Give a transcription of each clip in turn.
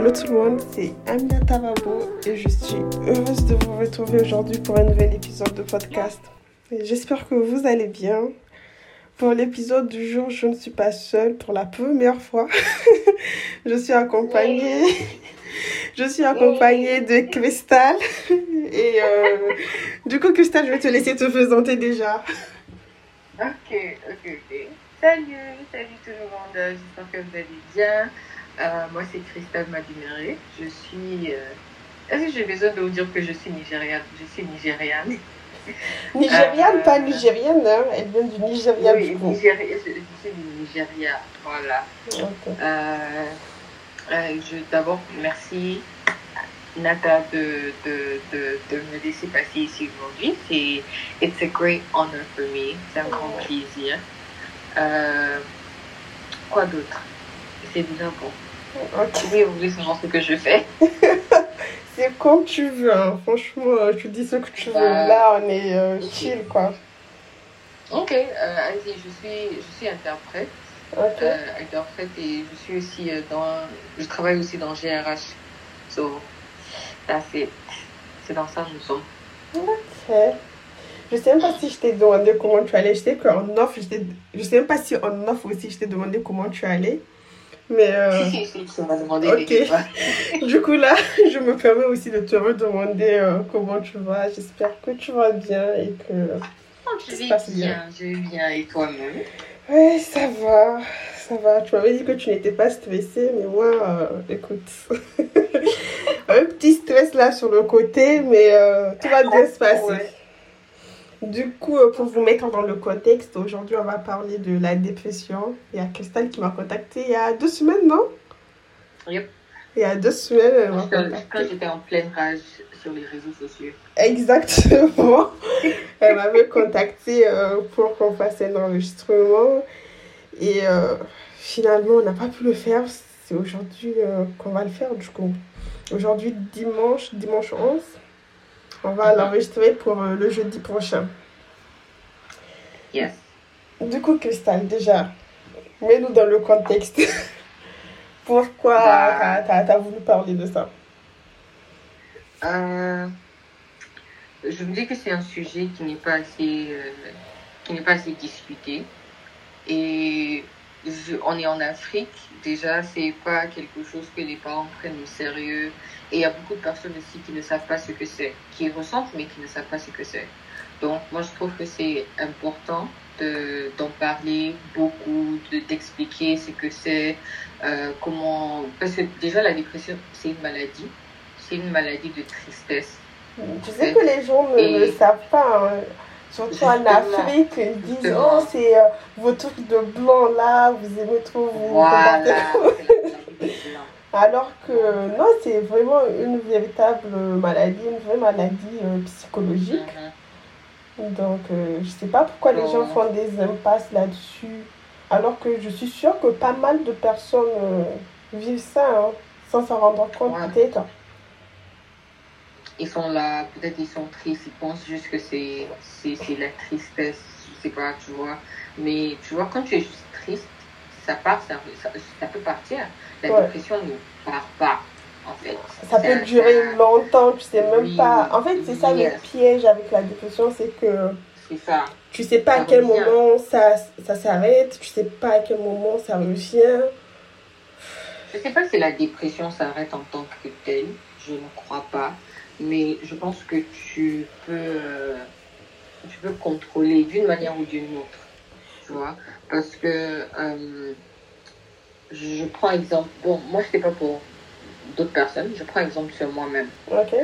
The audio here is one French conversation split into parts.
Hello tout le monde, c'est Amina Tavabo et je suis heureuse de vous retrouver aujourd'hui pour un nouvel épisode de podcast. J'espère que vous allez bien. Pour l'épisode du jour, je ne suis pas seule pour la première fois. je suis accompagnée. Je suis accompagnée de Cristal. Et euh, du coup, Cristal, je vais te laisser te présenter déjà. Ok, ok, ok. Salut, salut tout le monde. J'espère que vous allez bien. Euh, moi, c'est Christelle Madimere. Je suis. Euh, Est-ce que j'ai besoin de vous dire que je suis nigériane? Je suis nigériane. Nigériane, Euh, pas nigérienne, hein. elle vient du Nigeria oui. Nigéria- je, je suis du Nigeria. Voilà. Euh, je D'abord, merci Nata de, de, de, de me laisser passer ici aujourd'hui. C'est It's a great honor for me. C'est un grand plaisir. Quoi d'autre? C'est déjà bon. Ok. Oui, vous voulez savoir ce que je fais C'est comme tu veux, hein. franchement, euh, tu dis ce que tu veux. Bah, Là, on est euh, chill quoi. Ok, euh, allez, je suis, je suis interprète. Euh, interprète et je suis aussi dans. Je travaille aussi dans GRH. So. C'est dans ça que nous sommes. Ok. Je sais même pas si je t'ai demandé comment tu allais. Je sais qu'en off, je je sais même pas si en off aussi je t'ai demandé comment tu allais. Mais euh, demandé ok. du coup là, je me permets aussi de te redemander euh, comment tu vas. J'espère que tu vas bien et que... Oh, je vais bien, je vais bien. Et toi-même? Ouais, ça va. Ça va. Tu m'avais dit que tu n'étais pas stressée, mais moi, euh, écoute. Un petit stress là sur le côté, mais euh, tout va bien se passer. Ouais. Du coup, euh, pour vous mettre dans le contexte, aujourd'hui, on va parler de la dépression. Il y a Christelle qui m'a contacté il y a deux semaines, non? Yep. Il y a deux semaines, elle m'a Quand, j'étais en pleine rage sur les réseaux sociaux. Exactement. Elle m'avait contacté euh, pour qu'on fasse un enregistrement. Et euh, finalement, on n'a pas pu le faire. C'est aujourd'hui euh, qu'on va le faire, du coup. Aujourd'hui, dimanche, dimanche 11. On va l'enregistrer pour euh, le jeudi prochain. Yes. Du coup, Cristal, déjà, mets-nous dans le contexte. Pourquoi Bah. t'as as, voulu parler de ça? Euh, je me dis que c'est un sujet qui n'est pas assez, euh, qui n'est pas assez discuté. Et on est en Afrique, déjà, c'est pas quelque chose que les parents prennent au sérieux. Et il y a beaucoup de personnes aussi qui ne savent pas ce que c'est, qui ressentent mais qui ne savent pas ce que c'est. Donc, moi, je trouve que c'est important de- d'en parler beaucoup, de d'expliquer ce que c'est, euh, comment. Parce que déjà, la dépression, c'est une maladie. C'est une maladie de tristesse. Tu sais que les gens ne le savent pas, hein. Surtout en. Afrique, ils disent. Oh, c'est euh, vos trucs de blanc là, vous aimez trop vous Voilà. Alors que non, c'est vraiment une véritable maladie, une vraie maladie euh, psychologique. Mhm. Donc, euh, je sais pas pourquoi les gens font des impasses là-dessus. Alors que je suis sûre que pas mal de personnes euh, vivent ça hein, sans s'en rendre compte, Ouais. peut-être. Ils sont là, peut-être ils sont tristes, ils pensent juste que c'est c'est c'est la tristesse, je sais pas, tu vois. Mais tu vois, quand tu es juste triste, ça part, ça, ça, ça peut partir. La Ouais. dépression ne part pas, en fait. Ça peut durer longtemps, tu sais même Oui, pas. En fait, c'est ça yes. le piège avec la dépression, c'est que C'est ça. tu sais pas à quel revient. moment ça, ça s'arrête, tu sais pas à quel moment ça revient. Je sais pas si la dépression s'arrête en tant que telle, je ne crois pas, mais je pense que tu peux, tu peux contrôler d'une manière ou d'une autre, tu vois, parce que euh, je prends exemple, bon, moi je sais pas pour d'autres personnes, je prends exemple sur moi-même. Ok,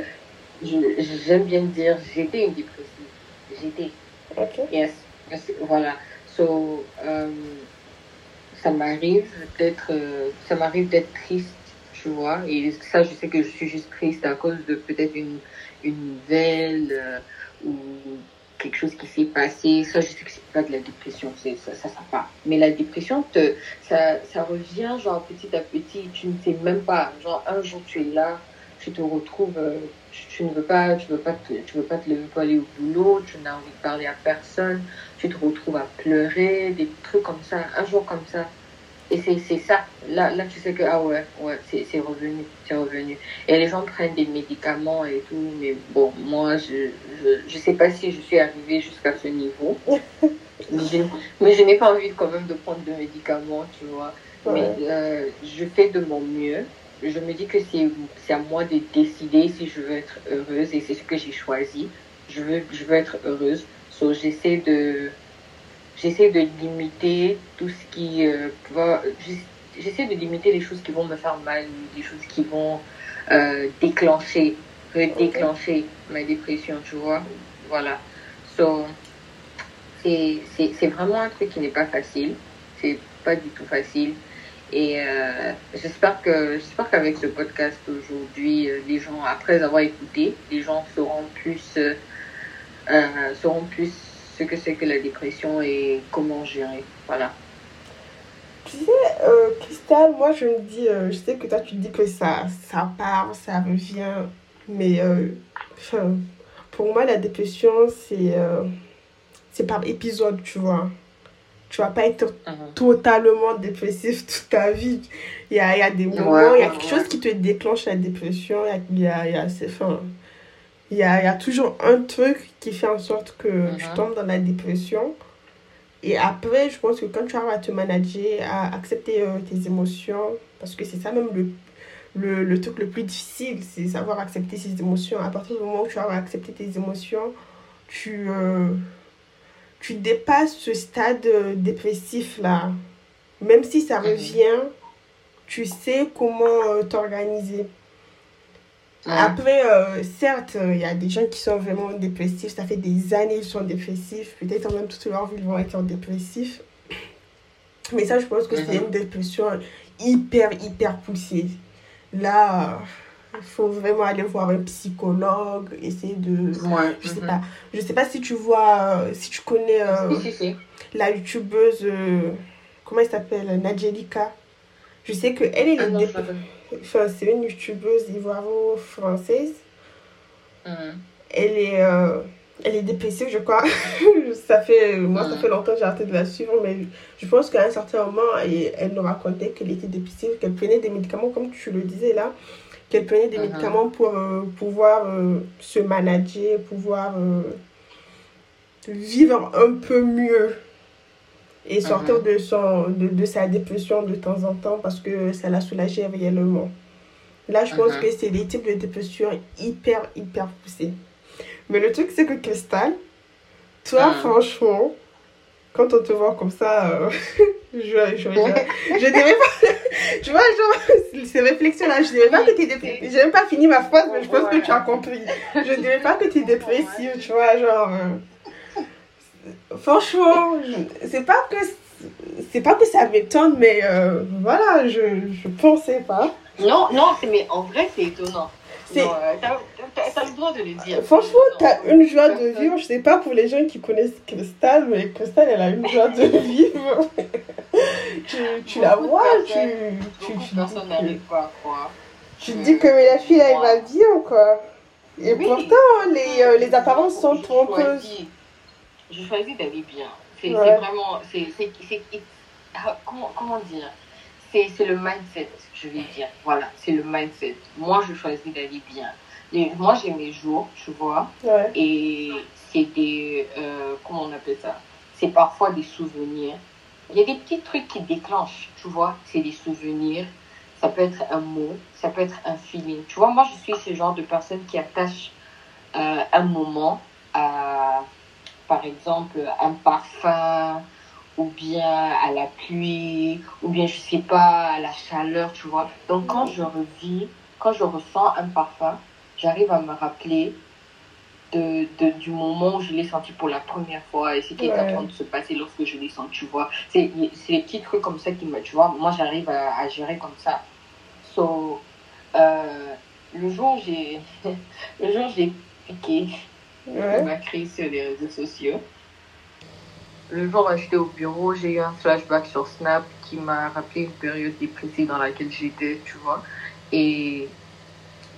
J'aime bien dire, j'étais une dépressive, j'étais, ok. Yes, yes, voilà. So, euh, ça m'arrive d'être, euh, ça m'arrive d'être triste, tu vois. Et ça, je sais que je suis juste triste à cause de peut-être une, une nouvelle euh, ou quelque chose qui s'est passé. Ça, je sais que c'est pas de la dépression, c'est ça, ça, ça part. Mais la dépression, te, ça, ça revient genre petit à petit. Tu ne sais même pas. Genre un jour tu es là, tu te retrouves, euh, tu, tu ne veux pas, tu veux pas, te, tu veux pas te lever pour aller au boulot, tu n'as envie de parler à personne, tu te retrouves à pleurer, des trucs comme ça. Un jour comme ça, et c'est ça. Là, là, tu sais que, ah ouais, ouais, c'est revenu, c'est revenu. Et les gens prennent des médicaments et tout, mais bon, moi, je, je, je sais pas si je suis arrivée jusqu'à ce niveau. mais je n'ai pas envie quand même de prendre de médicaments, tu vois. Mais euh, je fais de mon mieux. Je me dis que c'est à moi de décider si je veux être heureuse et c'est ce que j'ai choisi. Je veux, je veux être heureuse. So, j'essaie de j'essaie de limiter tout ce qui euh, va. J'essaie de limiter les choses qui vont me faire mal, les choses qui vont euh, déclencher, redéclencher ma dépression, tu vois. Voilà. So, c'est vraiment un truc qui n'est pas facile. C'est pas du tout facile. Et euh, j'espère que j'espère qu'avec ce podcast aujourd'hui, les gens, après avoir écouté, les gens seront plus seront plus ce que c'est que la dépression et comment gérer. Voilà. Tu sais, euh, Cristal, moi je me dis, euh, je sais que toi tu dis que ça, ça part, ça revient, mais euh, pour moi la dépression c'est c'est par épisode, tu vois. Tu vas pas être uh-huh. totalement dépressif toute ta vie. Il y a, y a des moments, il y a quelque chose qui te déclenche la dépression, il y a, y a, enfin, il y a, y a toujours un truc qui fait en sorte que tu uh-huh. tombes dans la dépression. Et après, je pense que quand tu arrives à te manager, à accepter euh, tes émotions, parce que c'est ça même le, le, le, truc le plus difficile, c'est savoir accepter ses émotions. À partir du moment où tu arrives à accepter tes émotions, tu, euh, tu dépasses ce stade euh, dépressif là. Même si ça uh-huh. revient, tu sais comment t'organiser. Après, euh, certes, il y a des gens qui sont vraiment dépressifs. Ça fait des années qu'ils sont dépressifs. Peut-être même toute leur vie, ils vont être dépressifs. Mais ça, je pense que c'est mhm. une dépression hyper, hyper poussée. Là, il faut vraiment aller voir un psychologue, essayer de... Je sais mhm. pas. Je sais pas si tu vois, euh, si tu connais euh, la youtubeuse, comment elle s'appelle, Nadjelika? Je sais qu'elle, elle est... Ah enfin, c'est une youtubeuse ivoiro-française. Mm. Elle est, euh, elle est dépressive, je crois. ça fait, moi, ça mm. fait longtemps que j'ai arrêté de la suivre, mais je pense qu'à un certain moment, elle, elle nous racontait qu'elle était dépressive, qu'elle prenait des médicaments, comme tu le disais là, qu'elle prenait des mm-hmm. médicaments pour euh, pouvoir euh, se manager, pouvoir vivre un peu mieux et sortir de, son, de, de, sa dépression de temps en temps parce que ça l'a soulagé réellement. Là, je pense que c'est des types de dépression hyper, hyper poussés. Mais le truc, c'est que Cristal, toi, franchement, quand on te voit comme ça, euh, je, je, je, je dirais pas. tu vois, genre, ces réflexions-là, je dirais pas que tu es dépressive. J'ai même pas fini ma phrase, mais je pense que tu as compris. Je dirais pas que tu es dépressive, tu vois, genre. Euh, franchement, c'est pas que c'est pas que ça m'étonne, mais euh, voilà, je, je pensais pas. Non, non, mais en vrai, c'est étonnant. C'est... Euh, t'as, le droit de le dire. Franchement, t'as une joie de vivre. Je sais pas pour les gens qui connaissent Cristal, mais Cristal, elle a une joie de vivre. tu, tu la vois, tu, tu, tu, personne n'arrive pas à croire. Tu te dis que la fille, là, elle va bien, quoi? Et pourtant, les, euh, les apparences sont trompeuses je choisis d'aller bien. C'est vraiment, c'est, ah, comment, comment dire? C'est, le mindset, je vais dire. Voilà, c'est le mindset. Moi, je choisis d'aller bien. moi, j'ai mes jours, tu vois. Et c'est des, euh, comment on appelle ça? C'est parfois des souvenirs. Il y a des petits trucs qui déclenchent, tu vois. C'est des souvenirs. Ça peut être un mot, ça peut être un feeling. Tu vois, moi, je suis ce genre de personne qui attache euh, un moment à par exemple un parfum ou bien à la pluie ou bien je sais pas à la chaleur tu vois. Donc quand je revis quand je ressens un parfum j'arrive à me rappeler de, de, du moment où je l'ai senti pour la première fois et ce qui est en train de se passer lorsque je l'ai senti tu vois. C'est les petits trucs comme ça qui me tu vois moi j'arrive à, à, gérer comme ça. So euh, le jour j'ai le jour j'ai piqué ouais. ma crise sur les réseaux sociaux. Le jour où j'étais au bureau, j'ai eu un flashback sur Snap qui m'a rappelé une période dépressive dans laquelle j'étais, tu vois. Et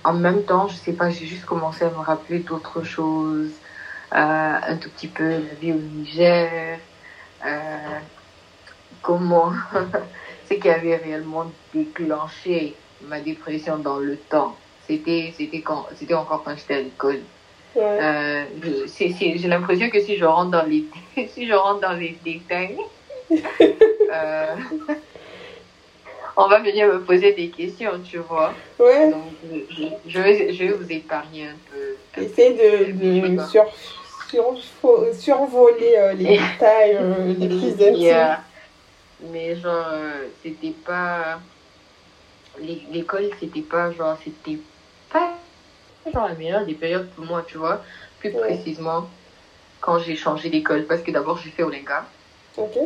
en même temps, je sais pas, j'ai juste commencé à me rappeler d'autres choses, euh, un tout petit peu la vie au Niger, euh, comment ce qui avait réellement déclenché ma dépression dans le temps. C'était, c'était quand, c'était encore quand j'étais à l'école. Euh, j'ai l'impression que si je rentre dans les, si je rentre dans les détails, euh, on va venir me poser des questions, tu vois. Ouais. Donc, je, je, vais, je vais vous épargner un peu. Essayez de, de sur, sur, survoler euh, les détails euh, les plus intimes. Mais genre, c'était pas. L'école, c'était pas genre, c'était pas genre la meilleure des périodes pour moi, tu vois. Plus précisément, quand j'ai changé d'école. Parce que d'abord, j'ai fait Olenga.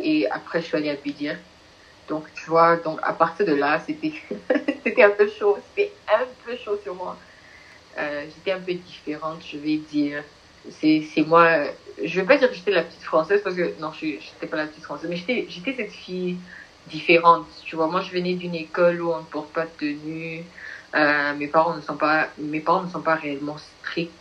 Et après, je suis allée à Bidir. Donc, tu vois, donc à partir de là, c'était c'était un peu chaud. C'était un peu chaud sur moi. Euh, j'étais un peu différente, je vais dire. C'est moi. Je vais pas dire que j'étais la petite française parce que non, je n'étais pas la petite française, mais j'étais cette fille différente. Tu vois, moi, je venais d'une école où on ne porte pas de tenue. Euh, mes parents ne sont pas, mes parents ne sont pas réellement stricts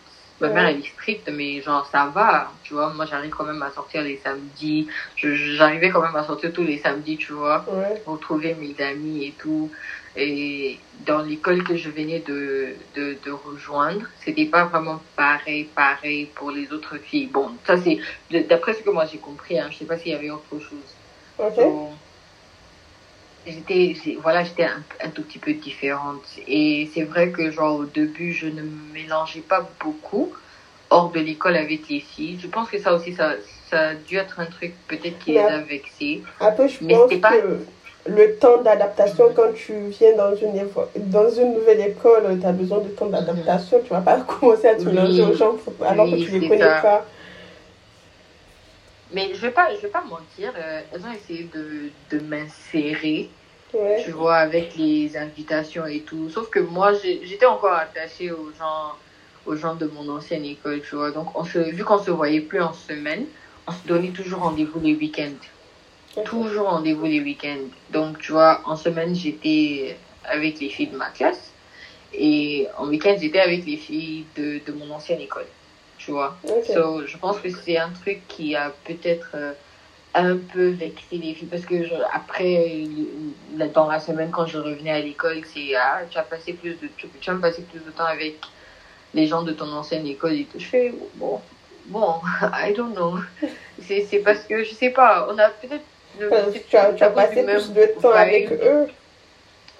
Ma mère, elle est stricte, mais genre, ça va. Tu vois, moi, j'arrive quand même à sortir les samedis. J'arrivais quand même à sortir tous les samedis, tu vois, retrouver mes amis et tout. Et dans l'école que je venais de, de, de rejoindre, c'était pas vraiment pareil, pareil pour les autres filles. Bon, ça, c'est d'après ce que moi j'ai compris. Hein, je sais pas s'il y avait autre chose j'étais voilà j'étais un, un, tout petit peu différente. Et c'est vrai que genre au début je ne mélangeais pas beaucoup hors de l'école avec les filles. Je pense que ça aussi ça ça a dû être un truc peut-être qui les a vexés après je mais pense pas... que le temps d'adaptation quand tu viens dans une dans une nouvelle école tu as besoin de temps d'adaptation. Tu vas pas commencer à te mélanger aux gens alors que tu les connais pas mais je vais pas, je vais pas mentir, euh, elles ont essayé de, de m'insérer, tu vois, avec les invitations et tout. Sauf que moi, j'étais encore attachée aux gens, aux gens de mon ancienne école, tu vois. Donc, on se, vu qu'on se voyait plus en semaine, on se donnait toujours rendez-vous les week-ends. Toujours rendez-vous les week-ends. Donc, tu vois, en semaine, j'étais avec les filles de ma classe. Et en week-end, j'étais avec les filles de, de mon ancienne école tu vois. So, je pense que c'est un truc qui a peut-être euh, un peu vexé les filles parce que après, dans la semaine, quand je revenais à l'école, c'est ah, tu as passé plus de tu, tu as passé plus de temps avec les gens de ton ancienne école et tout. Je fais bon, bon, I don't know. C'est parce que je sais pas, on a peut-être. Tu as, tu as passé plus de temps avec eux.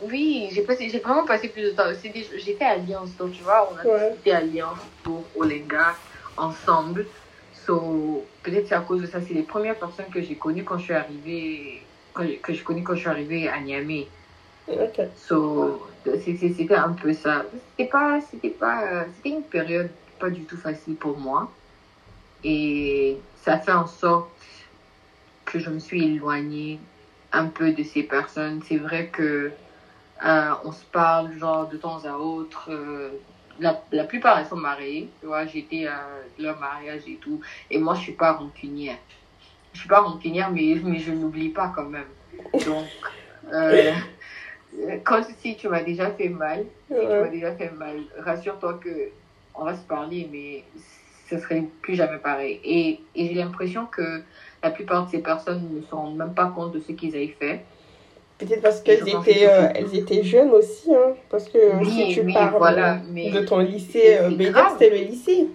Oui, j'ai passé, j'ai vraiment passé plus de temps. J'étais alliance, donc tu vois, on a été alliance pour Olenga ensemble. So, peut-être c'est à cause de ça. C'est les premières personnes que j'ai connues quand je suis arrivée, que je connais quand je suis arrivée à Niamey. So, c'était un peu ça. C'était pas, c'était pas, c'était une période pas du tout facile pour moi. Et ça fait en sorte que je me suis éloignée un peu de ces personnes. C'est vrai que euh, on se parle genre de temps à autre. Euh, la, la, plupart, elles sont mariées. Tu vois, j'étais à leur mariage et tout. Et moi, je suis pas rancunière. Je suis pas rancunière, mais, mais je n'oublie pas quand même. Donc, euh, quand si tu m'as déjà fait mal, si tu m'as déjà fait mal, rassure-toi que on va se parler, mais ce serait plus jamais pareil. Et, et j'ai l'impression que la plupart de ces personnes ne se rendent même pas compte de ce qu'ils avaient fait. Peut-être parce qu'elles étaient, euh, elles étaient jeunes aussi, hein, parce que si tu parles de ton lycée, euh, c'était le lycée.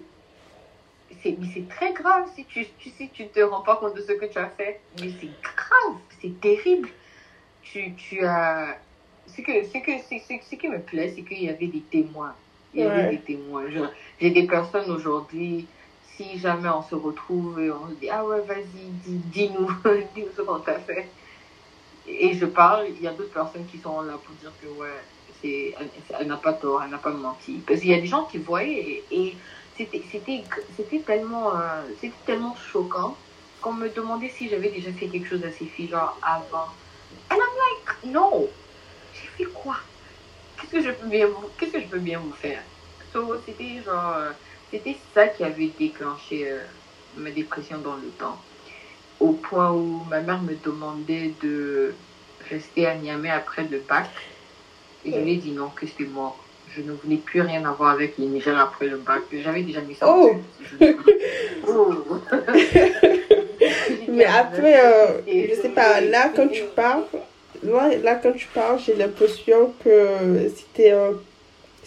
Mais c'est très grave si tu, tu sais, tu te rends pas compte de ce que tu as fait. Mais c'est grave, c'est terrible. Tu, tu as. Ce, que, ce, que, ce, qui me plaît, c'est qu'il y avait des témoins. Il y avait des témoins. J'ai des personnes aujourd'hui, si jamais on se retrouve et on se dit Ah ouais, vas-y, dis-nous, dis-nous ce qu'on t'a fait et je parle, il y a d'autres personnes qui sont là pour dire que ouais, c'est, elle, n'a pas tort, elle n'a pas menti. Parce qu'il y a des gens qui voyaient et, c'était, c'était, c'était tellement, euh, c'était tellement choquant qu'on me demandait si j'avais déjà fait quelque chose à ces filles, genre avant. And I'm like, non, j'ai fait quoi? Qu'est-ce que je peux bien vous, qu'est-ce que je peux bien vous faire? So, c'était genre, euh, c'était ça qui avait déclenché euh, ma dépression dans le temps au point où ma mère me demandait de rester à Niamey après le bac. Et je lui ai dit non, que c'était mort. Je ne voulais plus rien avoir avec le Niger après le bac. J'avais déjà mis ça oh. oh. Mais après, euh, je sais pas, là, quand tu parles, là, quand tu parles, j'ai l'impression que c'était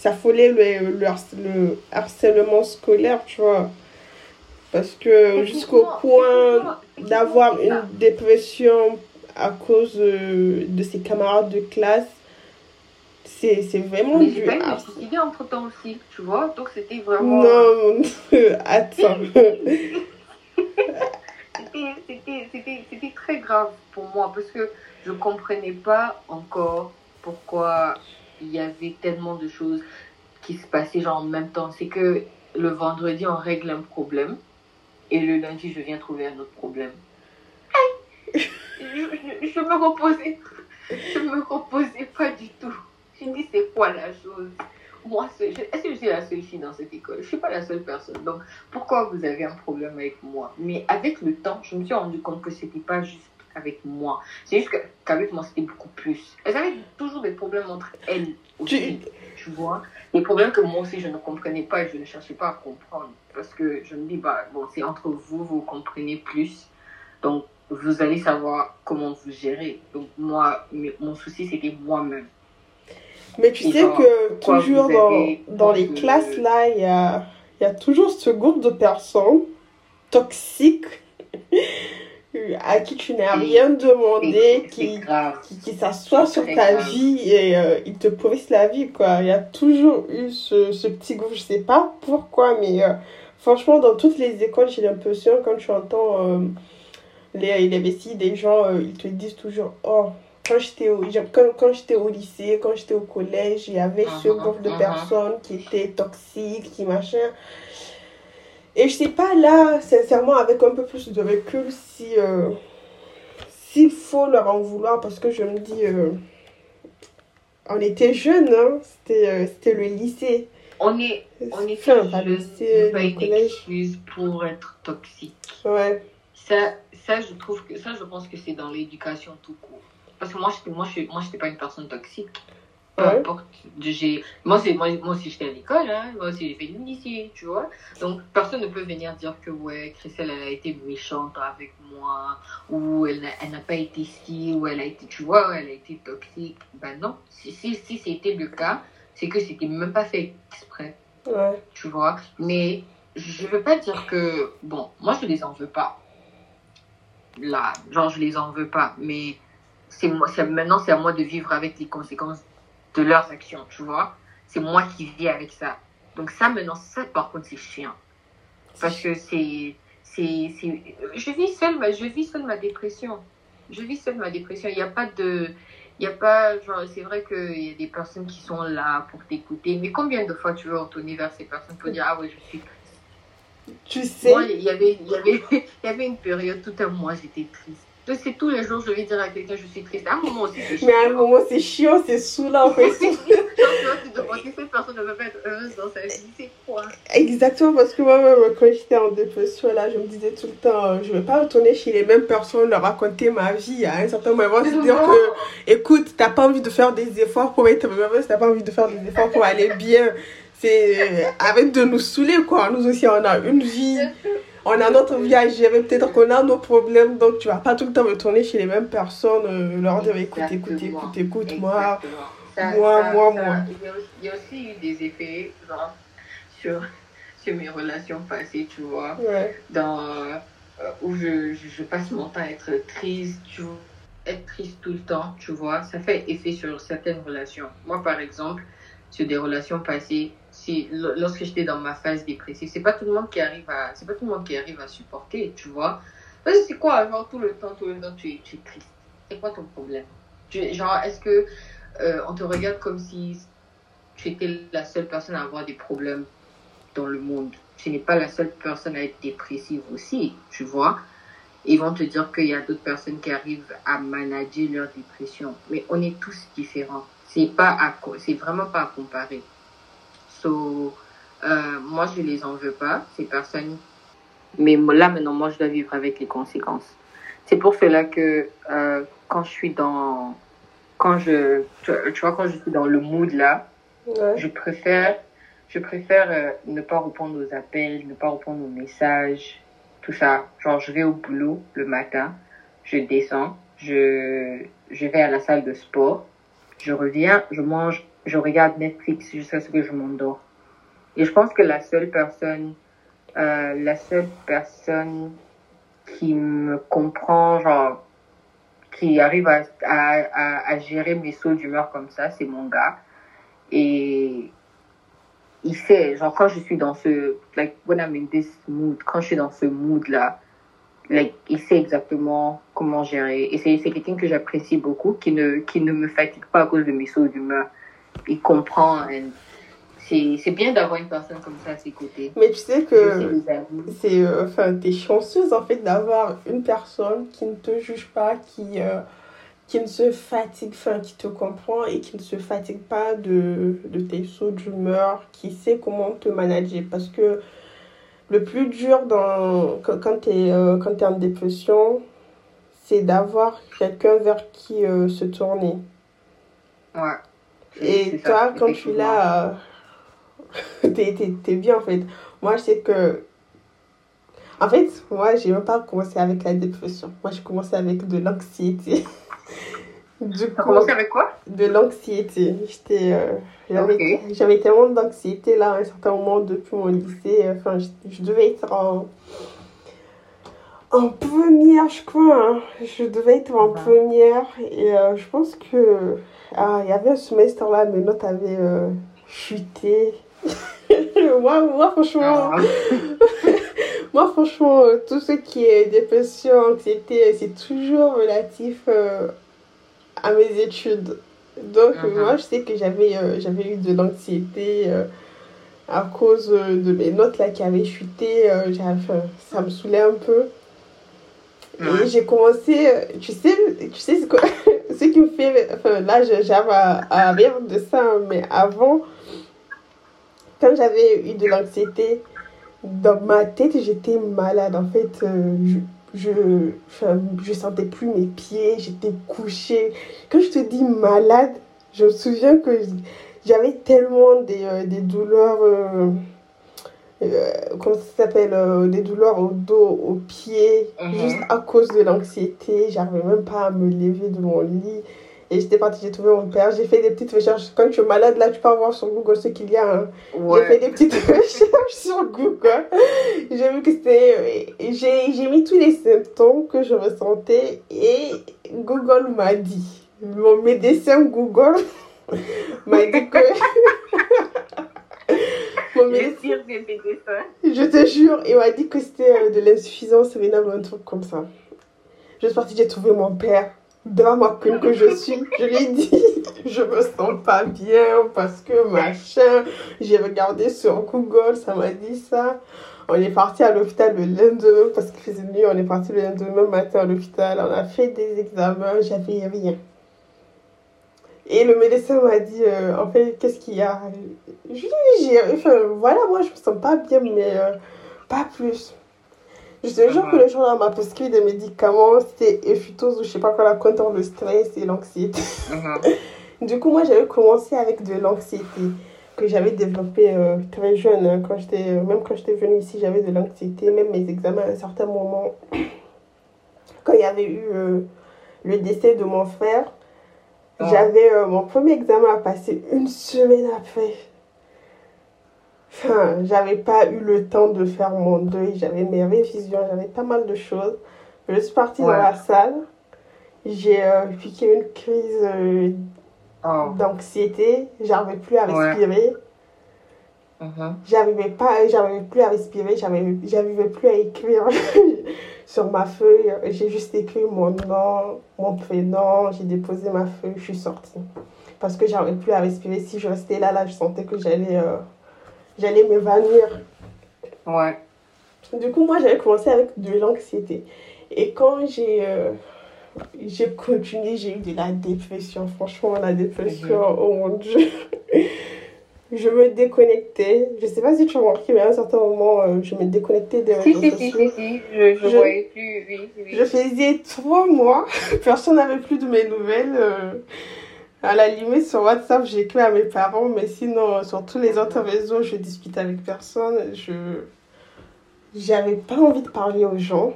ça folait le, le, harcèlement scolaire, tu vois. Parce que jusqu'au point d'avoir une dépression à cause de ses camarades de classe, c'est vraiment Mais du harcèlement. entre temps aussi, tu vois. Donc c'était vraiment. Non, attends. c'était très grave pour moi parce que je comprenais pas encore pourquoi il y avait tellement de choses qui se passaient genre en même temps. C'est que le vendredi, on règle un problème et le lundi, je viens trouver un autre problème. je, je, me reposais. Je me reposais pas du tout. Je me dis, c'est quoi la chose? Moi, est-ce que je suis la seule fille dans cette école? Je suis pas la seule personne. Donc, pourquoi vous avez un problème avec moi? Mais avec le temps, je me suis rendu compte que c'était pas juste avec moi. C'est juste qu'avec moi, c'était beaucoup plus. Elles avaient toujours des problèmes entre elles aussi. Tu, vois Des problèmes que moi aussi, je ne comprenais pas et je ne cherchais pas à comprendre. Parce que je me dis, bah, bon, c'est entre vous, vous comprenez plus. Donc, vous allez savoir comment vous gérer. Donc, moi, mon souci, c'était moi-même. Mais tu sais que toujours dans, dans les classes, là, il y a, y a toujours ce groupe de personnes toxiques à qui tu n'as rien demandé, qui, qui, qui s'assoit sur ta vie et euh, il te pourrissent la vie, quoi. Il y a toujours eu ce, ce petit groupe, je sais pas pourquoi, mais euh, franchement, dans toutes les écoles, j'ai l'impression, quand tu entends euh, les, les des gens, ils te disent toujours, oh, quand j'étais au, quand, quand j'étais au lycée, quand j'étais au collège, il y avait ce uh-huh, groupe de uh-huh. personnes qui étaient toxiques, qui machin. Et je sais pas là, sincèrement, avec un peu plus de recul, si euh, s'il faut leur en vouloir, parce que je me dis, euh, on était jeunes, hein, c'était, euh, c'était le lycée. On est, on est enfin, pas le lycée, pas une excuse pour être toxique. Ouais. Ça, ça, je trouve que ça, je pense que c'est dans l'éducation tout court. Parce que moi, je moi, je, moi, j'étais pas une personne toxique importe. Moi, c'est, moi, moi aussi, j'étais à l'école, hein. moi aussi, j'ai fait lycée, tu vois. Donc, personne ne peut venir dire que, ouais, Christelle, elle a été méchante avec moi, ou elle n'a, pas été si, ou elle a été, tu vois, elle a été toxique. Ben non, si, si, si c'était le cas, c'est que c'était même pas fait exprès. Ouais. Tu vois. Mais je veux pas dire que, bon, moi, je les en veux pas. Là, genre, je les en veux pas, mais c'est moi, maintenant, c'est à moi de vivre avec les conséquences de leurs actions, tu vois. C'est moi qui vis avec ça. Donc ça, maintenant, ça, par contre, c'est chiant. Parce que c'est... c'est, Je vis seule, je vis seule ma dépression. Je vis seule ma dépression. Il n'y a pas de... Il a pas, genre, c'est vrai qu'il y a des personnes qui sont là pour t'écouter, mais combien de fois tu veux retourner vers ces personnes pour dire, ah ouais, je suis Tu sais. Moi, il y avait, il y avait, y avait une période, tout un mois, j'étais triste c'est tous les jours, je vais dire à quelqu'un, je suis triste. À un moment aussi, c'est chiant. Mais à un moment, c'est chiant, c'est saoulant. En fait. cette personne ne veut pas être heureuse dans sa vie, c'est quoi? Exactement, parce que moi-même, quand j'étais en dépression, là, je me disais tout le temps, euh, je ne vais pas retourner chez les mêmes personnes, leur raconter ma vie à un certain moment. C'est dire que, écoute, tu n'as pas envie de faire des efforts pour être heureuse, tu n'as pas envie de faire des efforts pour aller bien. C'est avec de nous saouler, quoi. Nous aussi, on a une vie on a notre vie à gérer, peut-être qu'on a nos problèmes, donc tu vas pas tout le temps retourner chez les mêmes personnes, euh, leur dire écoute, écoute, écoute, écoute, moi, moi, moi, moi. Il y a aussi eu des effets genre, sur, sur mes relations passées, tu vois, dans, euh, où je, je, passe mon temps à être triste, tu vois, être triste tout le temps, tu vois, ça fait effet sur certaines relations. Moi, par exemple, sur des relations passées, si, lorsque j'étais dans ma phase dépressive, c'est pas tout le monde qui arrive à, c'est pas tout le monde qui arrive à supporter, tu vois. C'est quoi, genre, tout le temps, tout le temps, tu es, tu es triste. C'est quoi ton problème? genre, est-ce que, euh, on te regarde comme si tu étais la seule personne à avoir des problèmes dans le monde? Tu n'es pas la seule personne à être dépressive aussi, tu vois. Ils vont te dire qu'il y a d'autres personnes qui arrivent à manager leur dépression. Mais on est tous différents. C'est pas à, c'est vraiment pas à comparer. So, euh, moi, je les en veux pas, ces personnes. Mais là, maintenant, moi, je dois vivre avec les conséquences. C'est pour cela que euh, quand je suis dans. Quand je. Tu, vois, quand je suis dans le mood là, je préfère. Je préfère euh, ne pas répondre aux appels, ne pas répondre aux messages, tout ça. Genre, je vais au boulot le matin, je descends, je, je vais à la salle de sport, je reviens, je mange, je regarde Netflix jusqu'à ce que je m'endors. Et je pense que la seule personne, euh, la seule personne qui me comprend, genre, qui arrive à, à, à, gérer mes sauts d'humeur comme ça, c'est mon gars. Et il sait, genre, quand je suis dans ce, like, when I'm in this mood, quand je suis dans ce mood-là, like, il sait exactement comment gérer. Et c'est, quelqu'un que j'apprécie beaucoup, qui ne, qui ne me fatigue pas à cause de mes sauts d'humeur. Il comprend. C'est, c'est bien d'avoir une personne comme ça à ses côtés. Mais tu sais que c'est, euh, enfin, t'es chanceuse en fait d'avoir une personne qui ne te juge pas, qui, euh, qui ne se fatigue, enfin, qui te comprend et qui ne se fatigue pas de, de tes sauts d'humeur, qui sait comment te manager. Parce que le plus dur dans, quand, tu es, euh, es en dépression, c'est d'avoir quelqu'un vers qui euh, se tourner. Ouais. Et toi, quand tu es là, euh, t'es, es, bien en fait. Moi, je sais que. En fait, moi, j'ai même pas commencé avec la dépression. Moi, j'ai commencé avec de l'anxiété. Du coup, commencé avec quoi? De l'anxiété. J'étais, euh, j'avais, tellement d'anxiété là à un certain moment depuis mon lycée. Enfin, je, devais être en, en première, je crois. Hein. Je devais être en première. Et euh, je pense que. Ah, il y avait un semestre là, mes notes avaient euh, chuté. moi, moi, franchement. Ah. moi, franchement, tout ce qui est dépression, anxiété, c'est toujours relatif à mes études. Donc, uh-huh. moi, je sais que j'avais euh, j'avais eu de l'anxiété euh, à cause de mes notes là qui avaient chuté. Euh, ça me saoulait un peu. Et j'ai commencé, tu sais, tu sais ce, ce qui me fait. Enfin, là, j'avais à, rire de ça, mais avant, quand j'avais eu de l'anxiété, dans ma tête, j'étais malade. En fait, je je je sentais plus mes pieds, j'étais couchée. Quand je te dis malade, je me souviens que j'avais tellement des, euh, des douleurs, euh, euh, comment ça s'appelle, des douleurs au dos, aux pieds, mhm. juste à cause de l'anxiété. J'arrivais même pas à me lever de mon lit. Et j'étais partie, j'ai trouvé mon père, j'ai fait des petites recherches. Quand tu es malade, là, tu peux voir sur Google ce qu'il y a. Hein. J'ai fait des petites recherches sur Google. J'ai vu que c'était. J'ai mis tous les symptômes que je ressentais et Google m'a dit. Mon médecin Google m'a dit que. Je te jure, il m'a dit que c'était euh, de l'insuffisance rénale ou un truc comme ça. Je suis partie, j'ai trouvé mon père drama queen que je suis, je lui ai dit, je me sens pas bien parce que machin, j'ai regardé sur Google, ça m'a dit ça. On est parti à l'hôpital le lendemain parce qu'il faisait nuit, on est parti le lendemain matin à l'hôpital, on a fait des examens, j'avais rien. Et le médecin m'a dit, euh, en fait, qu'est-ce qu'il y a? Je lui ai dit, enfin, voilà, moi je me sens pas bien, mais euh, pas plus. Je te jure que le jour-là, m'a prescrit des médicaments, c'était effitos ou je sais pas quoi, la contre le stress et l'anxiété. Uh-huh. du coup, moi, j'avais commencé avec de l'anxiété que j'avais développée euh, très jeune. Hein, quand j'étais, même quand j'étais venue ici, j'avais de l'anxiété, même mes examens à un certain moment. Quand il y avait eu le décès de mon frère, ah. j'avais mon premier examen à passer une semaine après. Enfin, j'avais pas eu le temps de faire mon deuil, j'avais mes révisions, j'avais pas mal de choses. Je suis partie dans la salle, j'ai euh, piqué une crise euh, oh. d'anxiété, j'arrivais plus à respirer. J'arrivais pas, j'arrivais plus à respirer, j'arrivais plus à écrire sur ma feuille. J'ai juste écrit mon nom, mon prénom, j'ai déposé ma feuille, je suis sortie. Parce que j'arrivais plus à respirer. Si je restais là, là, je sentais que j'allais euh, j'allais m'évanouir. Ouais. Du coup, moi, j'avais commencé avec de l'anxiété. Et quand j'ai euh, j'ai continué, j'ai eu de la dépression. Franchement, la dépression, mhm. oh mon Dieu. je me déconnectais. Je sais pas si tu as remarqué, mais à un certain moment, euh, je me déconnectais des réseaux si, si, Si, si, je, je, voyais plus, oui, oui. Je faisais trois mois, personne n'avait plus de mes nouvelles. Euh, à la limite, sur WhatsApp, j'écris à mes parents, mais sinon, sur tous les autres réseaux, je discute avec personne. Je j'avais pas envie de parler aux gens.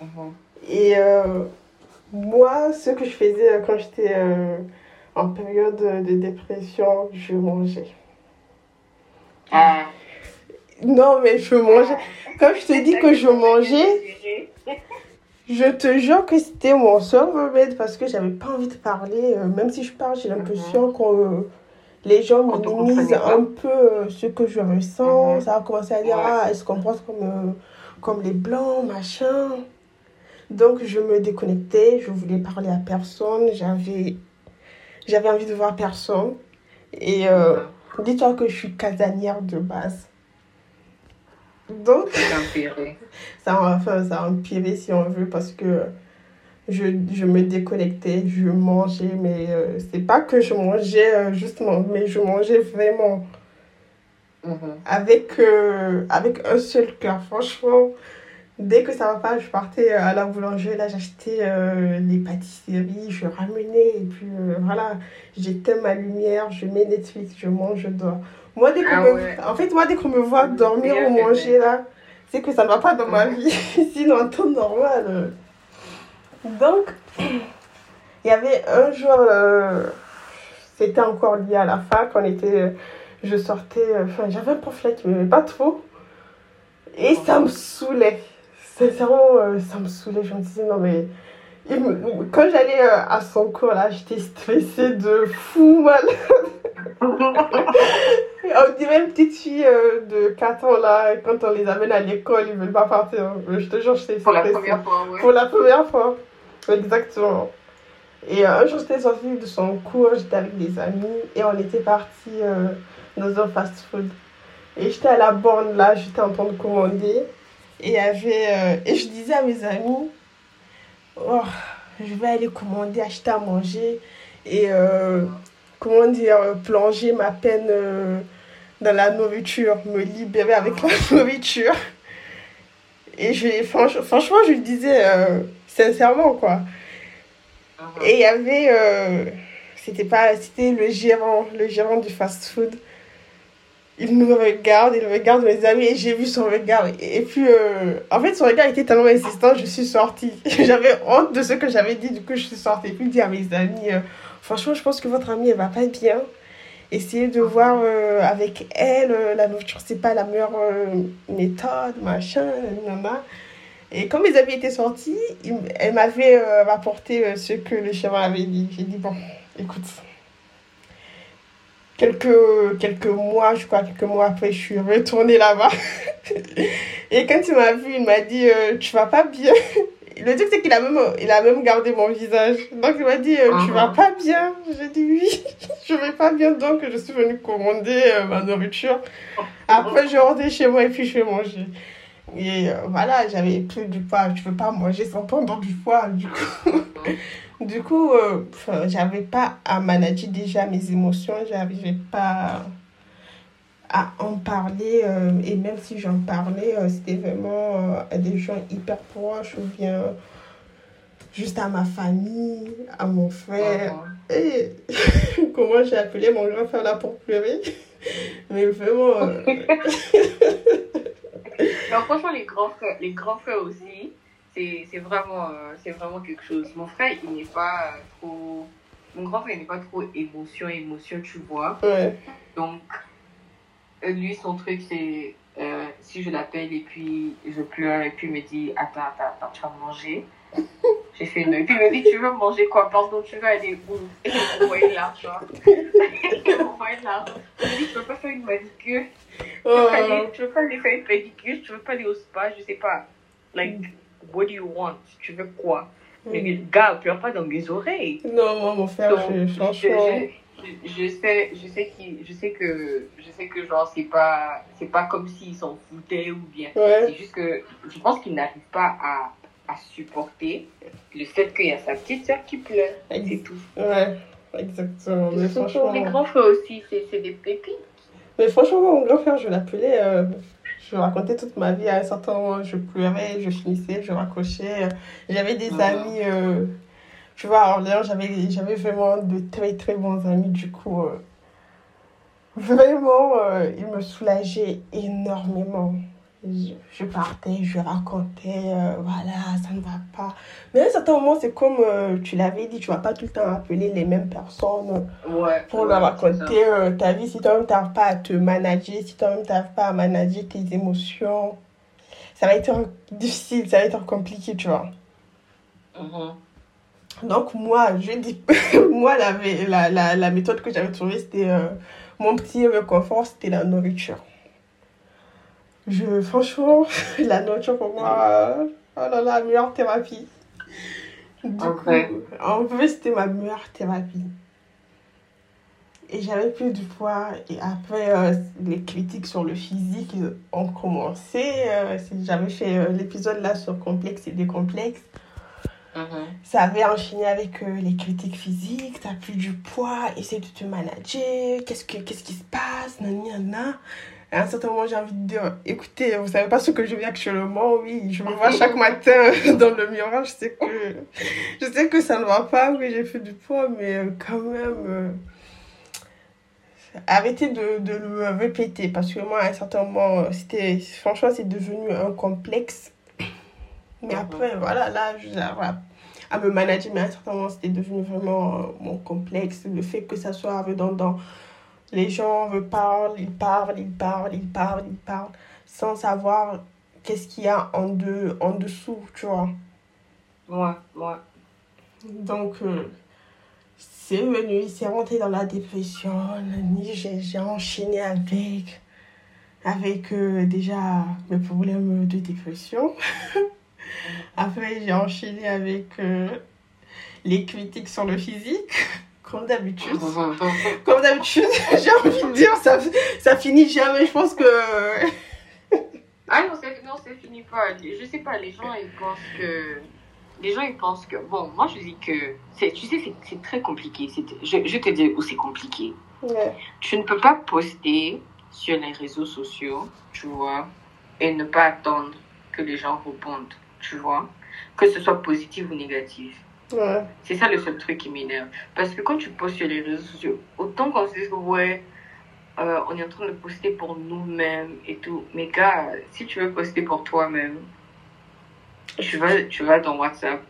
Mhm. Et euh, moi, ce que je faisais euh, quand j'étais euh, en période de dépression, je mangeais. Ah. Non, mais je mangeais. Comme je te dis que je mangeais, je te jure que c'était mon seul remède parce que j'avais pas envie de parler. euh, Même si je parle, j'ai l'impression que euh, les gens minimisent un peu euh, ce que je ressens. Mhm. Ça a commencé à dire, ah, elle se comporte comme, comme les blancs, machin. Donc, je me déconnectais, je voulais parler à personne, j'avais, j'avais envie de voir personne. Et euh, dis-toi que je suis casanière de base. Donc, ça a, enfin, ça a empiré si on veut parce que je, je me déconnectais, je mangeais, mais euh, c'est pas que je mangeais euh, justement, mais je mangeais vraiment Mhm. avec, euh, avec un seul cœur. Franchement, dès que ça va pas, je partais à la boulangerie, là j'achetais euh, les pâtisseries, je ramenais et puis euh, voilà, j'éteins ma lumière, je mets Netflix, je mange, je dors. Moi, dès qu'on Ah me- ouais. En fait, moi, dès qu'on me voit dormir ou manger là, c'est que ça ne va pas dans ma vie. Sinon, en temps normal. euh. Donc, il y avait un jour, euh, c'était encore lié à la fac, on était, je sortais, euh, enfin, j'avais un pamphlet qui m'aimait pas trop. Et ça me saoulait. Sincèrement, euh, ça me saoulait. Je me disais, non, mais. me- Quand j'allais euh, à son cours, là, j'étais stressée de fou mal. On dirait une petite fille euh, de 4 ans, là, quand on les amène à l'école, ils veulent pas partir. Je te jure, j'étais Pour la stressée. première fois, ouais. Pour la première fois. Exactement. Et euh, un jour, j'étais sortie de son cours, j'étais avec des amis et on était partis euh, dans un fast-food. Et j'étais à la borne là, j'étais en train de commander. Et, avait, euh, et je disais à mes amis, oh, je vais aller commander, acheter à manger et, euh, comment dire, plonger ma peine euh, dans la nourriture, me libérer avec la nourriture. Et je, franch- franchement, je le disais sincèrement, quoi. Mhm. Et il y avait, c'était pas, c'était le gérant, le gérant du fast-food. Il nous regarde, il regarde mes amis et j'ai vu son regard. Et puis, euh, en fait, son regard était tellement insistant, je suis sortie. J'avais honte de ce que j'avais dit, du coup, je suis sortie. Et puis, dit à mes amis, euh, franchement, je pense que votre amie, elle va pas bien. Essayez de voir euh, avec elle, la nourriture, c'est pas la meilleure méthode, machin, nanana. Et quand mes amis étaient sortis, il- elle m'avait rapporté ce que le gérant avait dit. J'ai dit, bon, écoute, quelques, quelques mois, je crois, quelques mois après, je suis retournée là-bas. Et quand il m'a vu, il m'a dit, euh, tu vas pas bien? Le truc, c'est qu'il a même, il a même gardé mon visage. Donc, il m'a dit, euh, tu vas pas bien? J'ai dit, oui, je vais pas bien. Donc, je suis venue commander euh, ma nourriture. Après, je rentre chez moi et puis je vais manger. Et voilà, j'avais plus du poids. Je veux pas manger sans prendre du poids. Du coup, du coup euh, j'avais pas à manager déjà mes émotions. J'arrivais pas à en parler. euh, et même si j'en parlais, euh, c'était vraiment à des gens hyper proches ou bien juste à ma famille, à mon frère. Et comment j'ai appelé mon grand frère là pour pleurer? Mais vraiment, Non, franchement, les grands frères, les grands frères aussi, c'est vraiment, euh, c'est vraiment quelque chose. Mon frère, il n'est pas euh, trop. Mon grand frère, il n'est pas trop émotion, émotion, tu vois. ouais. Donc, euh, lui, son truc, c'est euh, si je l'appelle et puis je pleure et puis il me dit Attends, attends, attends, tu vas manger. J'ai fait une. Et puis il me dit Tu veux manger quoi? Pardon, tu veux aller où? Et de l'argent. Il m'a envoyé de l'argent. Il me dit Tu veux pas faire une manicure? Tu veux, Oh. tu veux pas aller faire une pédicure, tu veux pas aller au spa, je sais pas. Like, what do you want? Tu veux quoi? Mais gars, pleure pas dans mes oreilles. Non, moi, mon frère, Donc, je- je, franchement. je, je sais, je sais qu'il, je sais que, je sais que genre c'est pas, c'est pas comme s'il s'en foutait ou bien. Ouais. C'est juste que je pense qu'il n'arrive pas à, à supporter le fait qu'il y a sa petite soeur qui pleure. C'est tout. Ouais, exactement. Mais franchement, Les grands frères aussi, c'est, c'est des pépites. mais franchement, mon grand frère, je l'appelais. euh, je racontais toute ma vie. À un certain moment, je pleurais, je finissais, je raccrochais. J'avais des Mhm. amis. euh, tu vois, à Orléans, j'avais j'avais vraiment de très, très bons amis. Du coup, euh, vraiment, euh, ils me soulageaient énormément. Je, je partais, je racontais, euh, voilà, ça ne va pas. Mais à un certain moment, c'est comme euh, tu l'avais dit, tu vas pas tout le temps appeler les mêmes personnes Ouais. pour ouais, leur raconter euh, ta vie. Si toi-même, tu n'arrives pas à te manager, si toi-même, tu n'arrives pas à manager tes émotions, ça va être difficile, ça va être compliqué, tu vois. Mhm. Donc, moi, je dis, moi, la, la, la, la méthode que j'avais trouvée, c'était mon petit réconfort, c'était la nourriture. Je, franchement, la nourriture pour moi, euh, oh là là, meilleure thérapie. Du En coup, vrai. en vrai, c'était ma meilleure thérapie. Et j'avais plus du poids. Et après, euh, les critiques sur le physique ont commencé. Euh, j'avais fait euh, l'épisode là sur complexe et décomplexe. Mhm. Ça avait enchaîné avec euh, les critiques physiques, t'as plus du poids, essaie de te manager, qu'est-ce, que, qu'est-ce qui se passe, nani, nana. À un certain moment, j'ai envie de dire, écoutez, vous savez pas ce que je vis actuellement, oui, je me vois chaque matin dans le miroir, je sais que, je sais que ça ne va pas, oui, j'ai fait du poids, mais euh, quand même, euh, arrêtez de, de le répéter, parce que moi, à un certain moment, c'était, franchement, c'est devenu un complexe. Mais après, voilà, là, je, voilà, à me manager, mais à un certain moment, c'était devenu vraiment euh, mon complexe. Le fait que ça soit redondant. Les gens parlent, ils parlent, ils parlent, ils parlent, ils parlent, sans savoir qu'est-ce qu'il y a en, deux, en dessous, tu vois. Ouais, ouais. Donc, euh, c'est venu, c'est rentré dans la dépression. J'ai enchaîné avec, avec euh, déjà mes problèmes de dépression. Après, j'ai enchaîné avec euh, les critiques sur le physique, comme d'habitude. Comme d'habitude, j'ai envie de dire, ça, ça finit jamais. Je pense que. Ah non, c'est non, c'est fini pas. Je sais pas, les gens ils pensent que. Les gens ils pensent que. Bon, moi je dis que. Tu sais, c'est- très compliqué. Je, je te dis où c'est compliqué. Ouais. Tu ne peux pas poster sur les réseaux sociaux, tu vois, et ne pas attendre que les gens répondent, tu vois, que ce soit positif ou négatif. Ouais. C'est ça le seul truc qui m'énerve. Parce que quand tu postes sur les réseaux sociaux, autant qu'on se dise ouais, euh, on est en train de poster pour nous-mêmes et tout. Mais gars, si tu veux poster pour toi-même, tu vas, tu vas dans WhatsApp,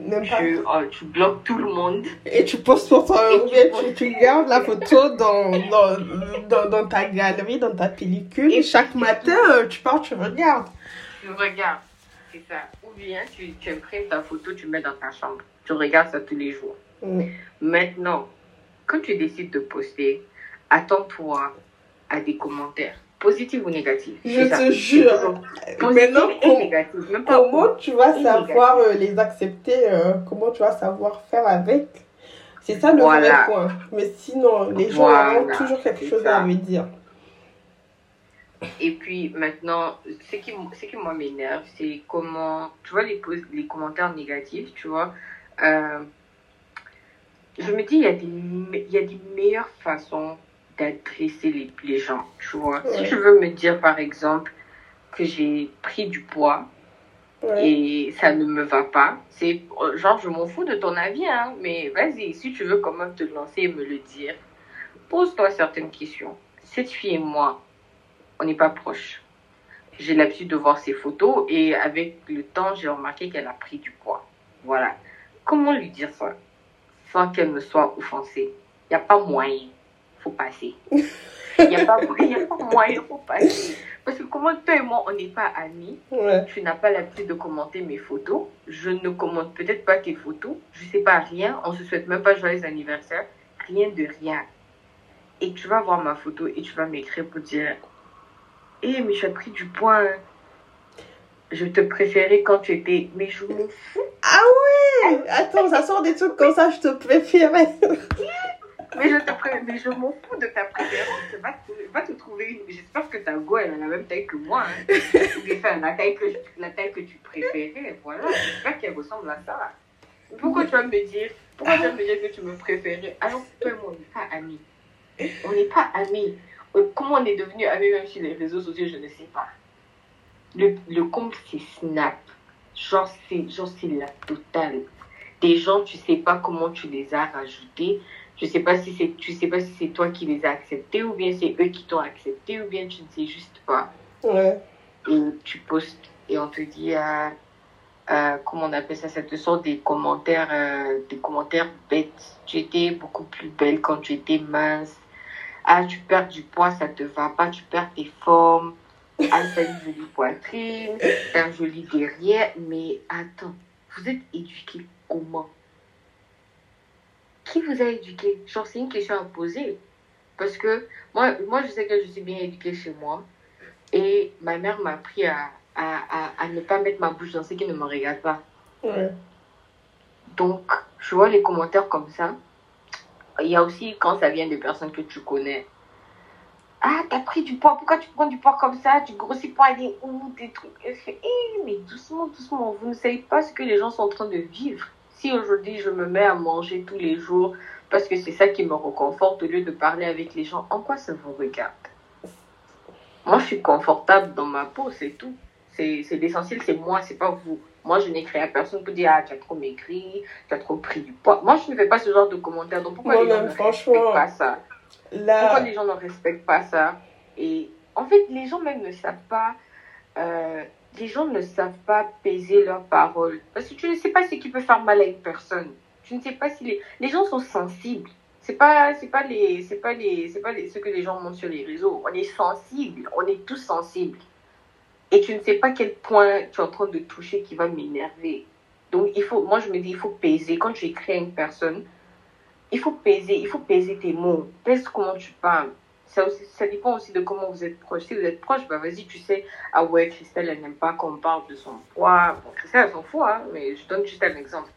Même pas. tu, euh, tu bloques tout le monde. Et tu postes pour toi, Et ou tu gardes la photo dans, dans, dans, dans ta galerie, dans ta pellicule. Et chaque matin, tu pars, tu regardes. Tu regardes, c'est ça. Ou bien tu, tu imprimes ta photo, tu mets dans ta chambre. Tu regardes ça tous les jours. Mm. Maintenant, quand tu décides de poster, attends-toi à des commentaires, positifs ou négatifs. Je te jure. Maintenant, comment tu vas savoir euh, les accepter euh, Comment tu vas savoir faire avec? C'est ça le Voilà. vrai point. Mais sinon, les gens Voilà, ont toujours quelque chose ça. à me dire. Et puis maintenant, ce qui, ce qui moi m'énerve, c'est comment, tu vois, les, les commentaires négatifs, tu vois. euh, je me dis, il y, a des il y a des meilleures façons d'adresser les, les gens, tu vois. Ouais. Si tu veux me dire, par exemple, que j'ai pris du poids Ouais. et ça ne me va pas, c'est genre, je m'en fous de ton avis, hein, mais vas-y, si tu veux quand même te lancer et me le dire, pose-toi certaines questions. Cette fille et moi, on n'est pas proches. J'ai l'habitude de voir ses photos et avec le temps, j'ai remarqué qu'elle a pris du poids. Voilà. Comment lui dire ça? Sans qu'elle me soit offensée Il n'y a pas moyen. faut passer. Il n'y a, pas- y a pas moyen, faut passer. Parce que comment toi et moi, on n'est pas amis Ouais. tu n'as pas l'habitude de commenter mes photos. Je ne commente peut-être pas tes photos. Je sais pas rien. On se souhaite même pas joyeux anniversaire. Rien de rien. Et tu vas voir ma photo et tu vas m'écrire pour dire Eh, mais as pris du poids. hein. Je te préférais quand tu étais. Mais je m'en fous. Ah ouais Attends, ça sort des trucs comme ça, je te préférais. Mais je, te pré- mais je m'en fous de ta préférence. Va te, va te trouver une. J'espère que ta go, elle a la même taille que moi. Hein. Enfin, la, taille que, la taille que tu préférais. Voilà. J'espère qu'elle ressemble à ça. Pourquoi tu vas me dire Pourquoi tu vas me dire que tu me préférais? Alors toi et moi, on n'est pas amis. On n'est pas amis. Euh, Comment on est devenus amis même sur les réseaux sociaux, je ne sais pas. Le, le compte, c'est Snap. Genre, c'est genre, c'est la totale. Des gens, tu sais pas comment tu les as rajoutés. Je sais pas si c'est, tu sais pas si c'est toi qui les as acceptés ou bien c'est eux qui t'ont accepté ou bien tu ne sais juste pas. Ouais. Et tu postes et on te dit, euh, euh, comment on appelle ça, cette sorte des commentaires, euh, des commentaires bêtes. Tu étais beaucoup plus belle quand tu étais mince. Ah, tu perds du poids, ça te va pas, tu perds tes formes. Ah, t'as une jolie poitrine, t'as un joli derrière. Mais attends, vous êtes éduqué comment? Qui vous a éduqué Genre, c'est une question à poser. Parce que moi, moi, je sais que je suis bien éduquée chez moi. Et ma mère m'a appris à, à, à, à, ne pas mettre ma bouche dans ce qui ne me regarde pas. Ouais. Donc, je vois les commentaires comme ça. Il y a aussi quand ça vient de personnes que tu connais. Ah, t'as pris du poids, pourquoi tu prends du poids comme ça? Tu grossis pas aller où Des trucs? Eh, mais doucement, doucement, vous ne savez pas ce que les gens sont en train de vivre. Si aujourd'hui je me mets à manger tous les jours parce que c'est ça qui me reconforte au lieu de parler avec les gens, en quoi ça vous regarde? Moi, je suis confortable dans ma peau, c'est tout. C'est l'essentiel, c'est moi, c'est pas vous. Moi, je créé à personne pour dire, ah, tu as trop maigri, tu as trop pris du poids. Moi, je ne fais pas ce genre de commentaires. Donc, pourquoi Moi les gens ne respectent pas ça? Pourquoi les gens ne respectent pas ça? Et en fait, les gens même ne savent pas. euh, les gens ne savent pas peser leurs paroles. Parce que tu ne sais pas ce qui peut faire mal à une personne. Tu ne sais pas si les, les gens sont sensibles. C'est pas, c'est pas les, c'est pas les, c'est pas les, ce que les gens montrent sur les réseaux. On est sensible. On est tous sensibles. Et tu ne sais pas quel point tu es en train de toucher qui va m'énerver. Donc, il faut, moi, je me dis, il faut peser. Quand tu écris à une personne, il faut peser, il faut peser tes mots. Pèse comment tu parles. Ça, dépend aussi de comment vous êtes proche. Si vous êtes proche, bah vas-y, tu sais, ah ouais, Christelle, elle n'aime pas qu'on parle de son poids. Bon, Christelle, elle s'en fout, hein, mais je donne juste un exemple.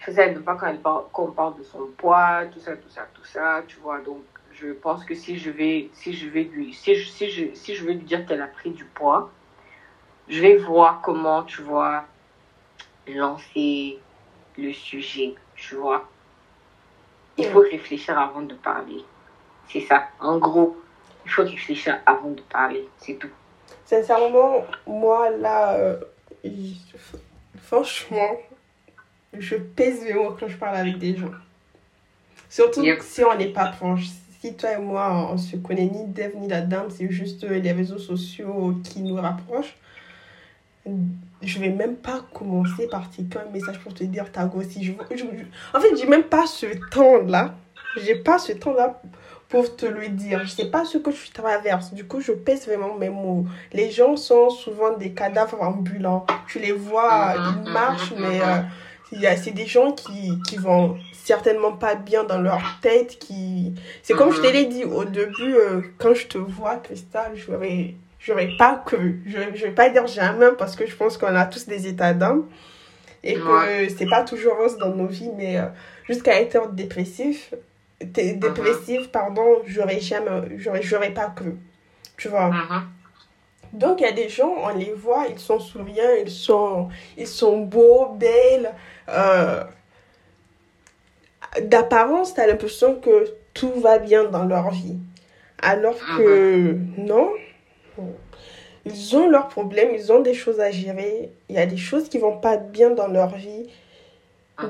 Christelle, elle n'aime pas quand elle parle, qu'on parle de son poids, tout ça, tout ça, tout ça, tu vois. Donc, je pense que si je vais, si je vais lui, si si je, si je vais lui dire qu'elle a pris du poids, je vais voir comment, tu vois, lancer le sujet, tu vois. Il faut réfléchir avant de parler. C'est ça. En gros, il faut réfléchir avant de parler. C'est tout. sincèrement, moi, là, euh, franchement, je pèse mes mots quand je parle avec des gens. Surtout Yep. si on n'est pas proche. Si toi et moi, on se connaît ni d'Ève ni d'Adam, c'est juste euh, les réseaux sociaux qui nous rapprochent. Je vais même pas commencer par t'écrire un message pour te dire t'as grossi. Je, je- je- en fait, j'ai même pas ce temps-là. J'ai pas ce temps-là pour te le dire. Je sais pas ce que tu traverses. Du coup, je pèse vraiment mes mots. Les gens sont souvent des cadavres ambulants. Tu les vois, Mhm, ils marchent, mhm, mais mhm. euh, c'est des gens qui, qui vont certainement pas bien dans leur tête. Qui... C'est comme je te l'ai dit au début, euh, quand je te vois, Cristal, je n'aurais j'aurais pas cru. Je ne vais pas dire jamais parce que je pense qu'on a tous des états d'âme et que c'est pas toujours rose dans nos vies, mais euh, jusqu'à être dépressif, t'es dépressif, pardon, j'aurais jamais, j'aurais, j'aurais pas cru. Tu vois? Mhm. Donc, il y a des gens, on les voit, ils sont souriants, ils sont, ils sont beaux, belles. euh, D'apparence, tu as l'impression que tout va bien dans leur vie. Alors que non, ils ont leurs problèmes, ils ont des choses à gérer. Il y a des choses qui vont pas bien dans leur vie.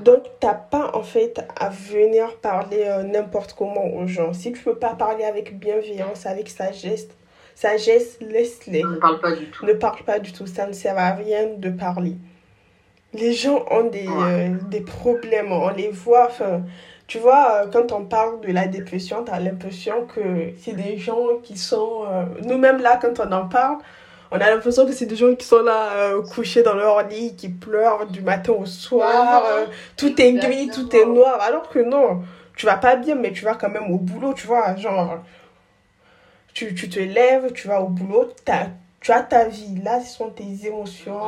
Donc, t'as pas en fait à venir parler euh, n'importe comment aux gens. Si tu peux pas parler avec bienveillance, avec sagesse, sagesse, laisse-les. Ne parle pas du tout. Ne parle pas du tout, ça ne sert à rien de parler. Les gens ont des, Ouais. euh, des problèmes, on les voit. Enfin, tu vois, euh, quand on parle de la dépression, tu as l'impression que c'est des gens qui sont. euh, Nous-mêmes, là, quand on en parle, on a l'impression que c'est des gens qui sont là, euh, couchés dans leur lit, qui pleurent du matin au soir. Euh, tout est gris, tout est noir. Alors que non, tu vas pas bien, mais tu vas quand même au boulot, tu vois. Genre, tu, tu te lèves, tu vas au boulot, tu as ta vie. Là, ce sont tes émotions.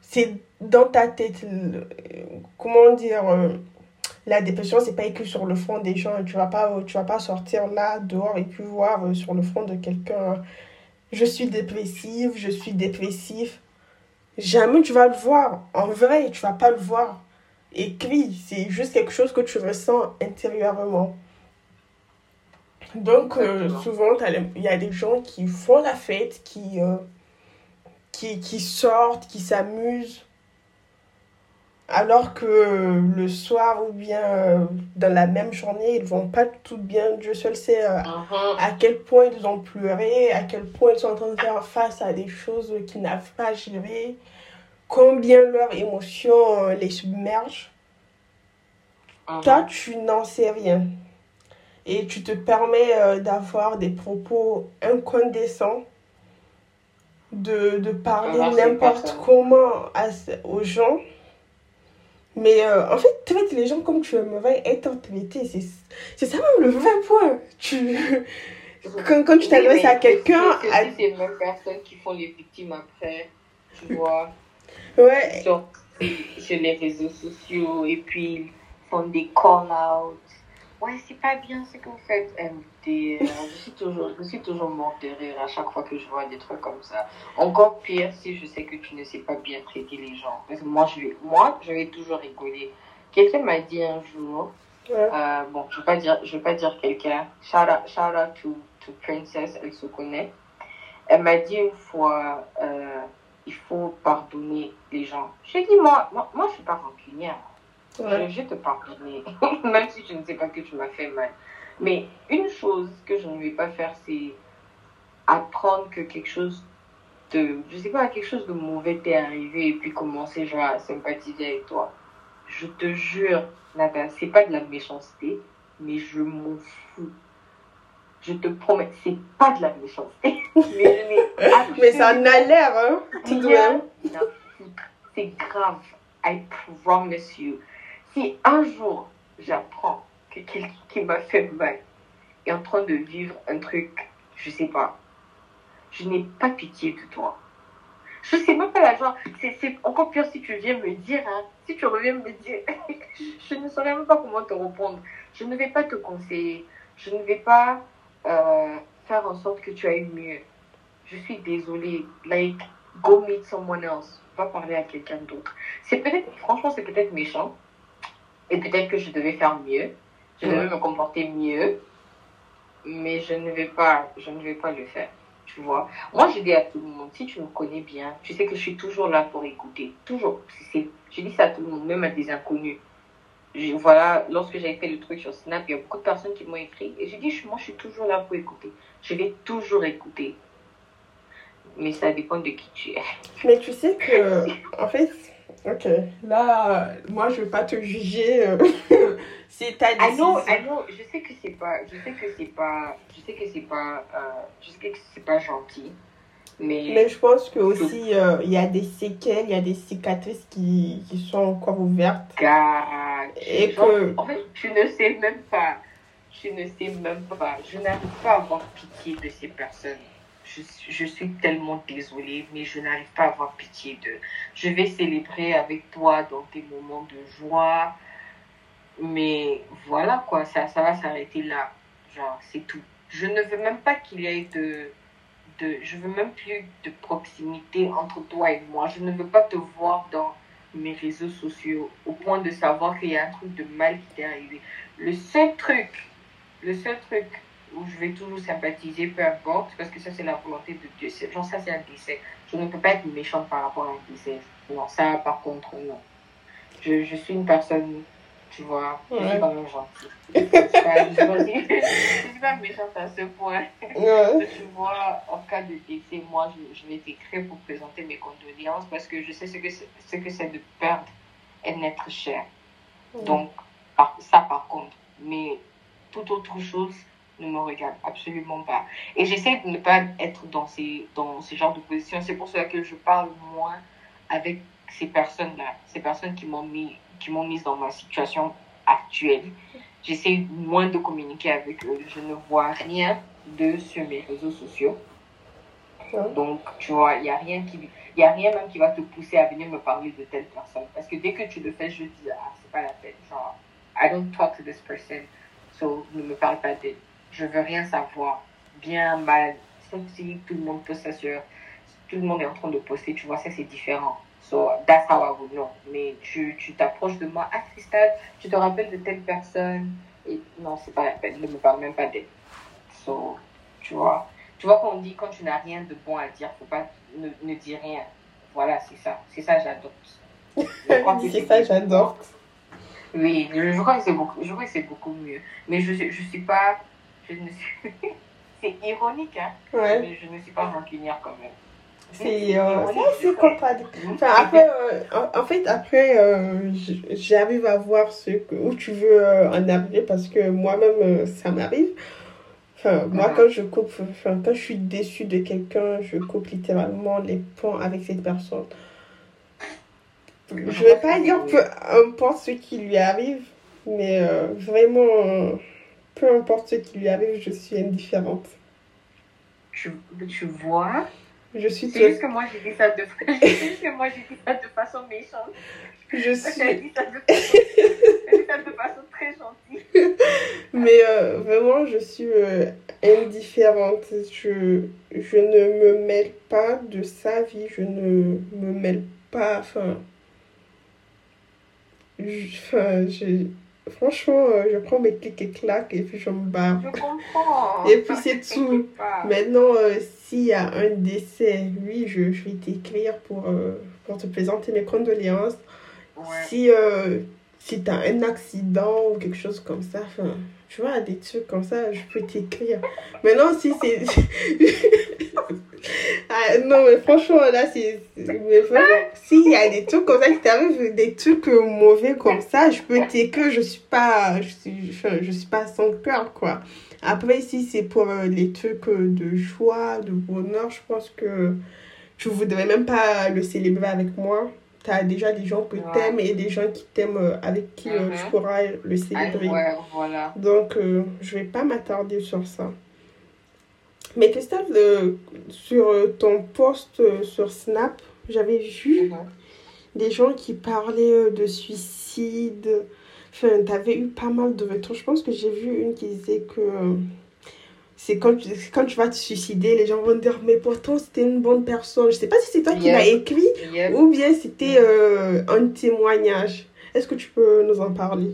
C'est dans ta tête. comment dire La dépression, c'est pas écrit sur le front des gens. Tu vas pas, tu vas pas sortir là, dehors, et puis voir euh, sur le front de quelqu'un Je suis dépressive, je suis dépressif. Jamais tu vas le voir. En vrai, tu vas pas le voir écrit. C'est juste quelque chose que tu ressens intérieurement. Donc, euh, souvent, il y a des gens qui font la fête, qui, euh, qui, qui sortent, qui s'amusent. Alors que euh, le soir ou bien euh, dans la même journée, ils vont pas tout bien. Dieu seul sait euh, Mhm. à quel point ils ont pleuré, à quel point ils sont en train de faire face à des choses qu'ils n'arrivent pas à gérer. combien leurs émotions les submergent. Mhm. Toi, tu n'en sais rien. Et tu te permets d'avoir des propos incandescents, de, de parler Ah, n'importe comment à aux gens. Mais euh, en fait, traite les gens comme tu aimerais être traité. C'est c'est ça même le vrai point. Tu, quand, quand tu t'adresses à quelqu'un, c'est- c'est à- aussi ces mêmes personnes qui font les victimes après, tu vois, ouais, sur, sur les réseaux sociaux et puis ils font des call-outs. Ouais, c'est pas bien ce que vous faites, MDR. Je suis toujours, je suis toujours morte de rire à chaque fois que je vois des trucs comme ça. Encore pire si je sais que tu ne sais pas bien traiter les gens. Parce que moi, je vais, moi, je vais toujours rigoler. Quelqu'un m'a dit un jour, ouais, euh, bon, je vais pas dire, je vais pas dire quelqu'un. Shout out, shout out to, to Princess, elle se connaît. Elle m'a dit une fois, euh, il faut pardonner les gens. J'ai dit, moi, moi, moi, je suis pas rancunière. Ouais. Je, je te pardonner, même si je ne sais pas que tu m'as fait mal. Mais une chose que je ne vais pas faire, c'est apprendre que quelque chose de, je sais pas, quelque chose de mauvais t'est arrivé et puis commencer genre à sympathiser avec toi. Je te jure, Nada, c'est pas de la méchanceté, mais je m'en fous. Je te promets, c'est pas de la méchanceté. mais Mais ça en a l'air, hein, tout de même. C'est grave. I promise you. Si un jour j'apprends que quelqu'un qui m'a fait mal est en train de vivre un truc, je sais pas, je n'ai pas pitié de toi. Je sais même pas la. C'est c'est encore pire si tu viens me dire, hein. Si tu reviens me dire, je ne saurais même pas comment te répondre. Je ne vais pas te conseiller. Je ne vais pas euh, faire en sorte que tu ailles mieux. Je suis désolée. Like, go meet someone else. Va parler à quelqu'un d'autre. C'est peut-être, franchement, c'est peut-être méchant. Et peut-être que je devais faire mieux. Je devais me comporter mieux. Mais je ne vais pas, je ne vais pas le faire. Tu vois. Moi, je dis à tout le monde, si tu me connais bien, tu sais que je suis toujours là pour écouter. Toujours. C'est, je dis ça à tout le monde, même à des inconnus. Je- voilà, lorsque j'avais fait le truc sur Snap, il y a beaucoup de personnes qui m'ont écrit. Et j'ai dit, je- moi, je suis toujours là pour écouter. Je vais toujours écouter. Mais ça dépend de qui tu es. Mais tu sais que, en fait, ok, là, euh, moi, je vais pas te juger euh, si ta Ah non, décision. ah non, je sais que c'est pas, je sais que c'est pas, je sais que c'est pas, euh, je sais que c'est pas gentil. Mais, Mais je pense que aussi, euh, il y a des séquelles, il y a des cicatrices qui, qui sont encore ouvertes. gars, Et genre, que- en fait, tu ne sais même pas, je ne sais même pas, je n'arrive pas à avoir pitié de ces personnes. Je, suis tellement désolée, mais je n'arrive pas à avoir pitié d'eux. Je vais célébrer avec toi dans tes moments de joie, mais voilà quoi, ça, ça va s'arrêter là. Genre, c'est tout. Je ne veux même pas qu'il y ait de, de. Je veux même plus de proximité entre toi et moi. Je ne veux pas te voir dans mes réseaux sociaux au point de savoir qu'il y a un truc de mal qui t'est arrivé. Le seul truc, le seul truc où je vais toujours sympathiser, peu importe, parce que ça c'est la volonté de Dieu. C'est- Genre ça c'est un décès. Je ne peux pas être méchante par rapport à un décès. Non, ça par contre non. Je, je suis une personne, tu vois, je Ouais. suis quand même gentille. Je suis pas, je suis pas, je suis pas méchante à ce point. Ouais. Tu vois, en cas de décès, moi, je, je vais t'écrire pour présenter mes condoléances parce que je sais ce que c'est ce que c'est de perdre un être cher. Donc, par- ça par contre. Mais toute autre chose ne me regarde absolument pas. Et j'essaie de ne pas être dans ces, dans ce genre de position. C'est pour cela que je parle moins avec ces personnes-là, ces personnes qui m'ont mis, qui m'ont mise dans ma situation actuelle. J'essaie moins de communiquer avec eux. Je ne vois rien d'eux sur mes réseaux sociaux. Donc, tu vois, il n'y a rien qui, il y a rien même qui va te pousser à venir me parler de telle personne. Parce que dès que tu le fais, je dis, ah, c'est pas la peine. Genre, I don't talk to this person. So, ne me parle pas d'elle. Je veux rien savoir. Bien, mal. Si tout le monde ça sur, tout le monde est en train de poster, tu vois, ça c'est différent. So, that's how I would know. Mais tu, tu t'approches de moi, ah, Cristal, tu te rappelles de telle personne? Et non, c'est pas la peine. Ne me parle même pas d'elle. So, tu vois. Tu vois qu'on dit quand tu n'as rien de bon à dire, faut pas ne, ne dire rien. Voilà, c'est ça. C'est ça, j'adopte. C'est ça, j'adore. Oui, je, je crois que c'est beaucoup, je crois que c'est beaucoup mieux. Mais je, je suis pas, je ne suis, c'est ironique, hein. Ouais. Mais je ne suis pas rancunière quand même. C'est euh, c'est contradictoire. Enfin, après, euh, en, en fait, après, euh, j'arrive à voir ce que, où tu veux euh, en arriver parce que moi-même, euh, ça m'arrive. Enfin, moi, Mhm. quand je coupe, enfin, quand je suis déçue de quelqu'un, je coupe littéralement les ponts avec cette personne. Je vais pas dire peu importe ce qui lui arrive, mais euh, vraiment, peu importe ce qui lui arrive, je suis indifférente. Tu, tu vois Je suis, C'est juste que moi j'ai dit ça de que moi j'ai dit ça de façon méchante. je J'ai suis, dit j'ai dit ça de façon très gentille. mais euh, vraiment, je suis euh, indifférente. Je, je ne me mêle pas de sa vie, je ne me mêle pas, enfin, je- enfin, je- franchement, euh, je prends mes clics et claques et puis je me barre. Je comprends. Et puis c'est tout. Maintenant, euh, s'il y a un décès, oui, je, je vais t'écrire pour, euh, pour te présenter mes condoléances. Ouais. Si, euh, si tu as un accident ou quelque chose comme ça, tu vois, des trucs comme ça, je peux t'écrire. Maintenant, si c'est. ah, non, mais franchement, là, c'est. S'il y a des trucs comme ça qui t'arrivent, des trucs euh, mauvais comme ça, je peux t'écrire. Je suis pas. Je suis, je suis pas sans cœur, quoi. Après, si c'est pour euh, les trucs euh, de joie, de bonheur, je pense que je voudrais même pas le célébrer avec moi. Tu as déjà des gens que Ouais. t'aimes et des gens qui t'aiment euh, avec qui euh, Mhm. tu pourras le Ah, célébrer. ouais, voilà. Donc, je vais pas m'attarder sur ça. Mais Christophe, euh, sur euh, ton post euh, sur Snap, j'avais vu des gens qui parlaient euh, de suicide. Enfin, t'avais eu pas mal de retours. Je pense que j'ai vu une qui disait que c'est quand, tu- c'est quand tu vas te suicider, les gens vont dire, mais pourtant c'était une bonne personne. Je sais pas si c'est toi qui l'as écrit ou bien c'était euh, un témoignage. Est-ce que tu peux nous en parler?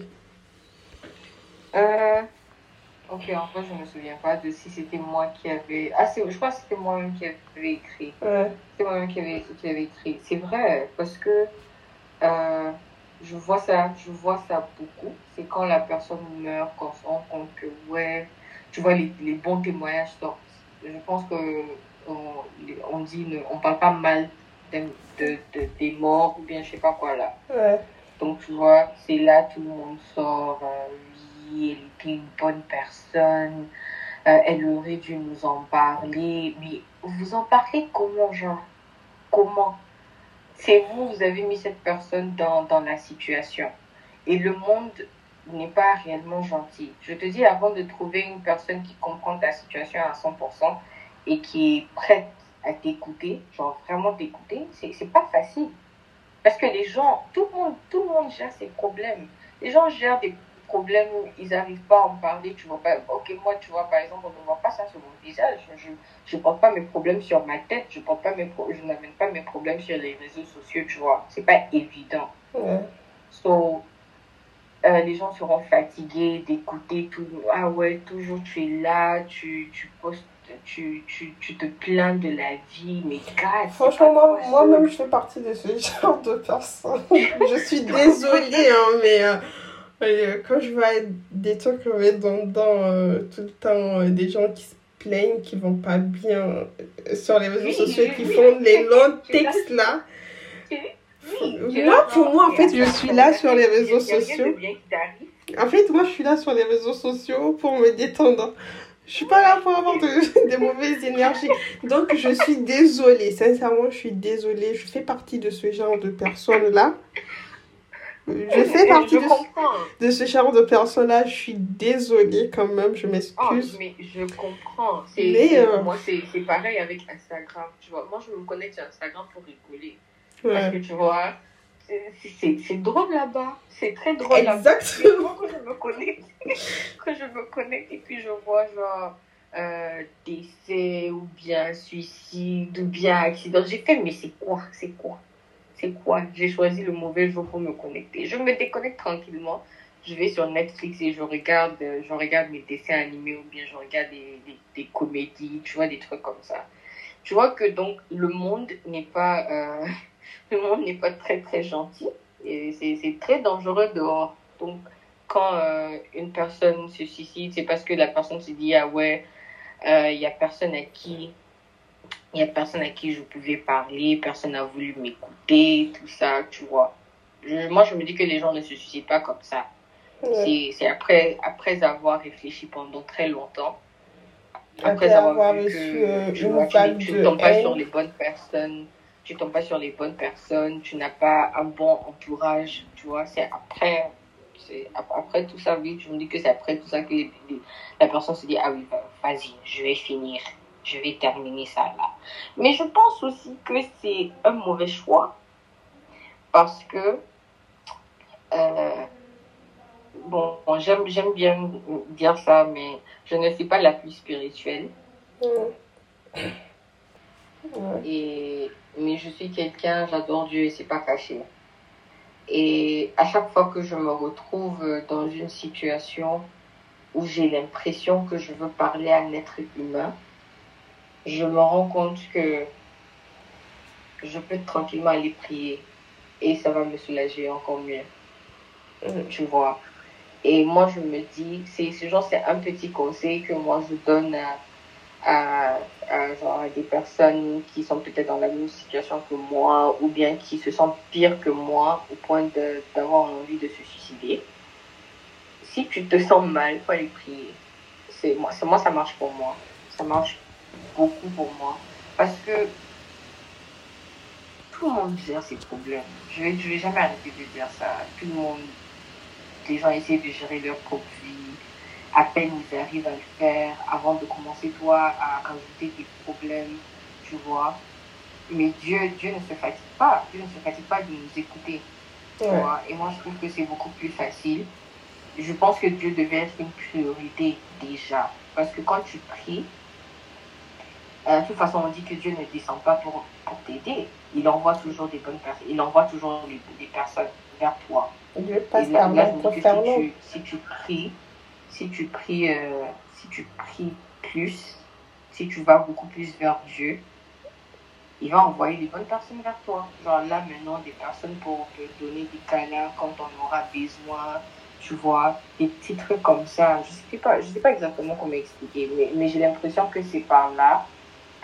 Euh, ok, en fait, je me souviens pas de si c'était moi qui avais. Ah, c'est, je crois que c'était moi-même qui avait écrit. Ouais. C'est moi-même qui avait, qui avait écrit. C'est vrai, parce que euh, je vois ça, je vois ça beaucoup. C'est quand la personne meurt, qu'on se rend compte que, ouais, tu vois, les, les bons témoignages sortent. Je pense que on, on dit, ne, on parle pas mal de, de, de- des morts ou bien je sais pas quoi là. Ouais. Donc, tu vois, c'est là tout le monde sort. euh, elle était une bonne personne. euh, elle aurait dû nous en parler. Mais vous en parlez comment, genre? Comment? C'est vous, vous avez mis cette personne dans, dans la situation. Et le monde n'est pas réellement gentil. Je te dis, avant de trouver une personne qui comprend ta situation à 100% et qui est prête à t'écouter, genre vraiment t'écouter, c'est pas facile. Parce que les gens, tout le monde, tout le monde gère ses problèmes. Les gens gèrent des problèmes, ils n'arrivent pas à en parler. Tu vois pas, ok, moi, tu vois, par exemple, on ne voit pas ça sur mon visage. Je ne porte pas mes problèmes sur ma tête. Je porte pas mes pro- je n'amène pas mes problèmes sur les réseaux sociaux, tu vois. C'est pas évident. Ouais. So, euh, les gens seront fatigués d'écouter tout. Ah ouais, toujours tu es là, tu, tu postes, tu, tu, tu te plains de la vie, mais gars, Franchement, moi, moi-même, je fais partie de ce genre de personne. je suis désolée, hein, mais euh, euh, quand je vois des trucs redondants euh, tout le temps, euh, des gens qui se plaignent, qui vont pas bien euh, sur les réseaux Oui, sociaux, qui oui. font les longs textes là. Moi, pour moi, en fait, je suis là sur les réseaux sociaux. En fait, moi, je suis là sur les réseaux sociaux pour me détendre. Je suis pas là pour avoir de, des mauvaises énergies. Donc, je suis désolée. Sincèrement, je suis désolée. Je fais partie de ce genre de personnes-là. Je fais partie Je de, de ce genre de personnes-là. Je suis désolée quand même. Je Oh, m'excuse. mais je comprends. Mais, euh, Moi, c'est, c'est pareil avec Instagram. Tu vois, moi, je me connecte sur Instagram pour rigoler. Parce que tu vois, c'est, drôle là-bas. C'est très drôle là-bas. Exactement. quand je me connecte, quand je me connecte et puis je vois genre euh, décès ou bien suicide ou bien accident, j'ai fait mais c'est quoi? C'est quoi? C'est quoi? J'ai choisi le mauvais jour pour me connecter. Je me déconnecte tranquillement. Je vais sur Netflix et je regarde, euh, je regarde mes dessins animés ou bien je regarde des, des, comédies, tu vois, des trucs comme ça. Tu vois que donc le monde n'est pas, euh, le monde n'est pas très très gentil et c'est très dangereux dehors. Donc, quand euh, une personne se suicide, c'est parce que la personne se dit, ah ouais, il n'y a personne à qui il n'y a personne à qui je pouvais parler, personne n'a voulu m'écouter, tout ça, tu vois. moi, je me dis que les gens ne se suicident pas comme ça. C'est après, après avoir réfléchi pendant très longtemps, après, avoir, vu que euh, tu, ne tombes pas sur les bonnes personnes, tu tombes pas sur les bonnes personnes, tu n'as pas un bon entourage, tu vois, c'est après, c'est après tout ça, oui, je me dis que c'est après tout ça que la personne se dit, ah oui, vas-y, je vais finir, je vais terminer ça là. Mais je pense aussi que c'est un mauvais choix parce que, euh, bon, j'aime, j'aime bien dire ça, mais je ne suis pas la plus spirituelle. Et, mais je suis quelqu'un, j'adore Dieu et c'est pas caché. Et à chaque fois que je me retrouve dans une situation où j'ai l'impression que je veux parler à un être humain, je me rends compte que je peux tranquillement aller prier et ça va me soulager encore mieux. Tu vois. Et moi, je me dis, c'est ce genre, c'est un petit conseil que moi je donne à, à, genre, des personnes qui sont peut-être dans la même situation que moi ou bien qui se sentent pire que moi au point d'avoir envie de se suicider. Si tu te sens mal, il faut aller prier. C'est moi, moi, ça marche pour moi. Ça marche beaucoup pour moi. Parce que tout le monde gère ses problèmes. Je vais, je vais jamais arrêter de dire ça. Tout le monde les gens essaient de gérer leur propre vie. À peine ils arrivent à le faire avant de commencer toi à rajouter des problèmes, tu vois. Mais Dieu, Dieu ne se fatigue pas. Dieu ne se fatigue pas de nous écouter. Tu vois? Et moi, je trouve que c'est beaucoup plus facile. Je pense que Dieu devait être une priorité déjà. Parce que quand tu pries, euh, de toute façon, on dit que Dieu ne descend pas pour, pour t'aider. Il envoie toujours des bonnes personnes. Il envoie toujours des personnes vers toi. Dieu passe par pour faire si tu, si tu pries, si tu pries, euh, si tu pries plus, si tu vas beaucoup plus vers Dieu, il va envoyer des bonnes personnes vers toi. Genre là maintenant, des personnes pour te donner des câlins quand on aura besoin, tu vois, des petits trucs comme ça. Je sais pas, je sais pas exactement comment expliquer, mais, mais j'ai l'impression que c'est par là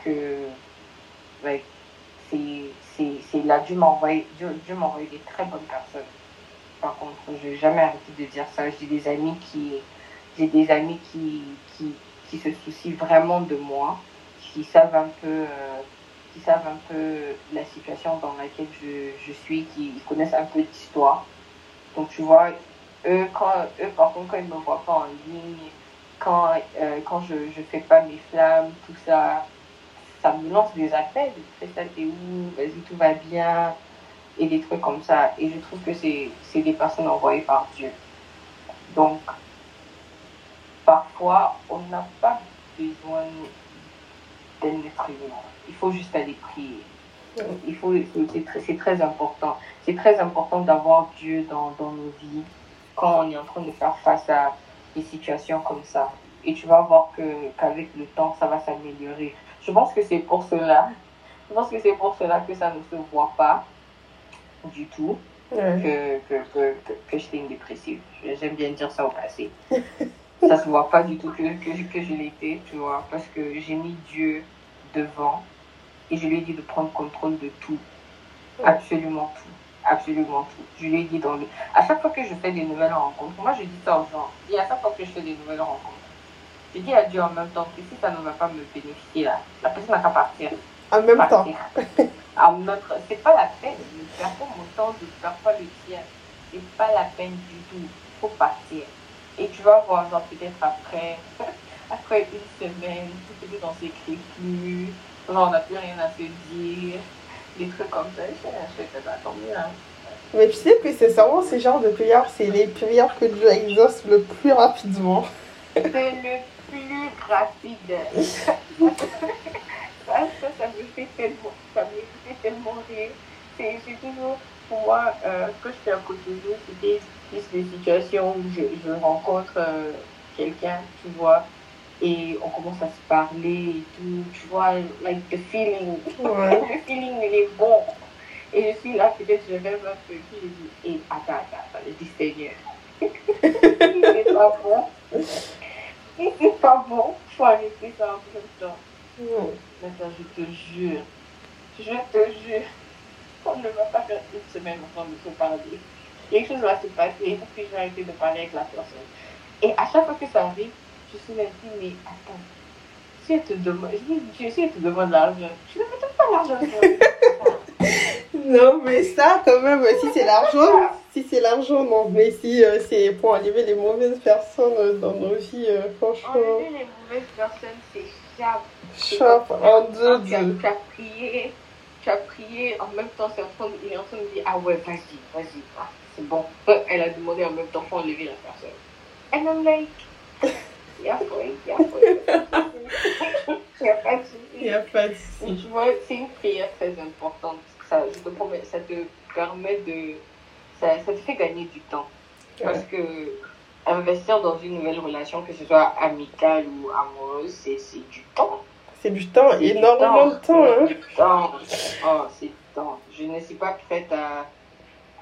que c'est là Dieu m'a Dieu, Dieu des très bonnes personnes par contre. Je n'ai jamais arrêté de dire ça. J'ai des amis qui, j'ai des amis qui, qui, qui, se soucient vraiment de moi, qui savent un peu, euh, qui savent un peu la situation dans laquelle je, je suis, qui connaissent un peu d'histoire. Donc tu vois, eux, quand, eux par contre, quand ils ne me voient pas en ligne, quand, euh, quand je ne fais pas mes flammes, tout ça, ça me lance des appels. ça, t'es où? Vas-y, tout va bien et des trucs comme ça. Et je trouve que c'est des personnes envoyées par Dieu. Donc, parfois, on n'a pas besoin d'un être humain. Il faut juste aller prier. Il faut, c'est très, important. C'est très important d'avoir Dieu dans, dans nos vies quand on est en train de faire face à des situations comme ça. Et tu vas voir que qu'avec le temps, ça va s'améliorer. Je pense que c'est pour cela. Je pense que c'est pour cela que ça ne se voit pas du tout que, que, que, que, j'étais une dépressive. J'aime bien dire ça au passé. ça se voit pas du tout que, que, que je l'étais, tu vois, parce que j'ai mis Dieu devant et je lui ai dit de prendre contrôle de tout. Absolument tout. Absolument tout. Je lui ai dit dans le... À chaque fois que je fais des nouvelles rencontres, moi je dis ça aux gens, et à chaque fois que je fais des nouvelles rencontres, je dis à Dieu en même temps que si ça ne va pas me bénéficier là, la personne n'a qu'à partir. En même temps. Notre, c'est pas la peine, ne perds pas mon temps, perds pas le tien. C'est pas la peine du tout. Il faut partir. Et tu vas voir, genre, peut-être après, après une semaine, tout est dans s'écrit plus, genre, on n'a plus rien à se dire, des trucs comme ça. Je ça va tant mieux, hein. Mais tu sais que c'est vraiment ces genres de prières, c'est les prières que Dieu exauce le plus rapidement. C'est le plus rapide. ça, ça, ça me fait tellement, ça me fait tellement rire. C'est toujours, pour moi, euh, quand je fais un côté de c'était plus des situations où je, je rencontre euh, quelqu'un, tu vois, et on commence à se parler et tout, tu vois, like the feeling, le feeling il est bon. Et je suis là, peut-être je rêve un peu, puis je dis, et attends, attends, attends, je dis Seigneur. c'est pas bon. C'est pas bon, il faut arrêter ça en même temps. Maintenant, je te jure, je te jure, on ne va pas faire une semaine avant de se parler. Quelque chose va se passer, et puis je vais arrêter de parler avec la personne. Et à chaque fois que ça arrive, je suis même dit, mais attends, si elle te demande, je dis, si elle te demande l'argent, tu ne me donnes pas l'argent. non, mais ça, quand même, si c'est l'argent, si c'est l'argent, non. Mais si euh, c'est pour enlever les mauvaises personnes euh, dans nos vies, euh, franchement. Enlever les mauvaises personnes, c'est chap. Chap en deux, Tu as, deux. tu as prié, tu as prié, en même temps, c'est en train de- il est en train de dire, ah ouais, vas-y, vas-y, ah, c'est bon. Elle a demandé en même temps, faut enlever la personne. And I'm like, yeah, boy, yeah, boy. Il n'y a pas de Il souci. n'y a pas de souci. tu vois, c'est une prière très importante. Ça, je te promets, ça te permet de. Ça, ça te fait gagner du temps. Parce que investir dans une nouvelle relation, que ce soit amicale ou amoureuse, c'est c'est du temps. C'est du temps, énormément de temps. Hein. Du temps. Oh, c'est du temps. Je ne suis pas prête à,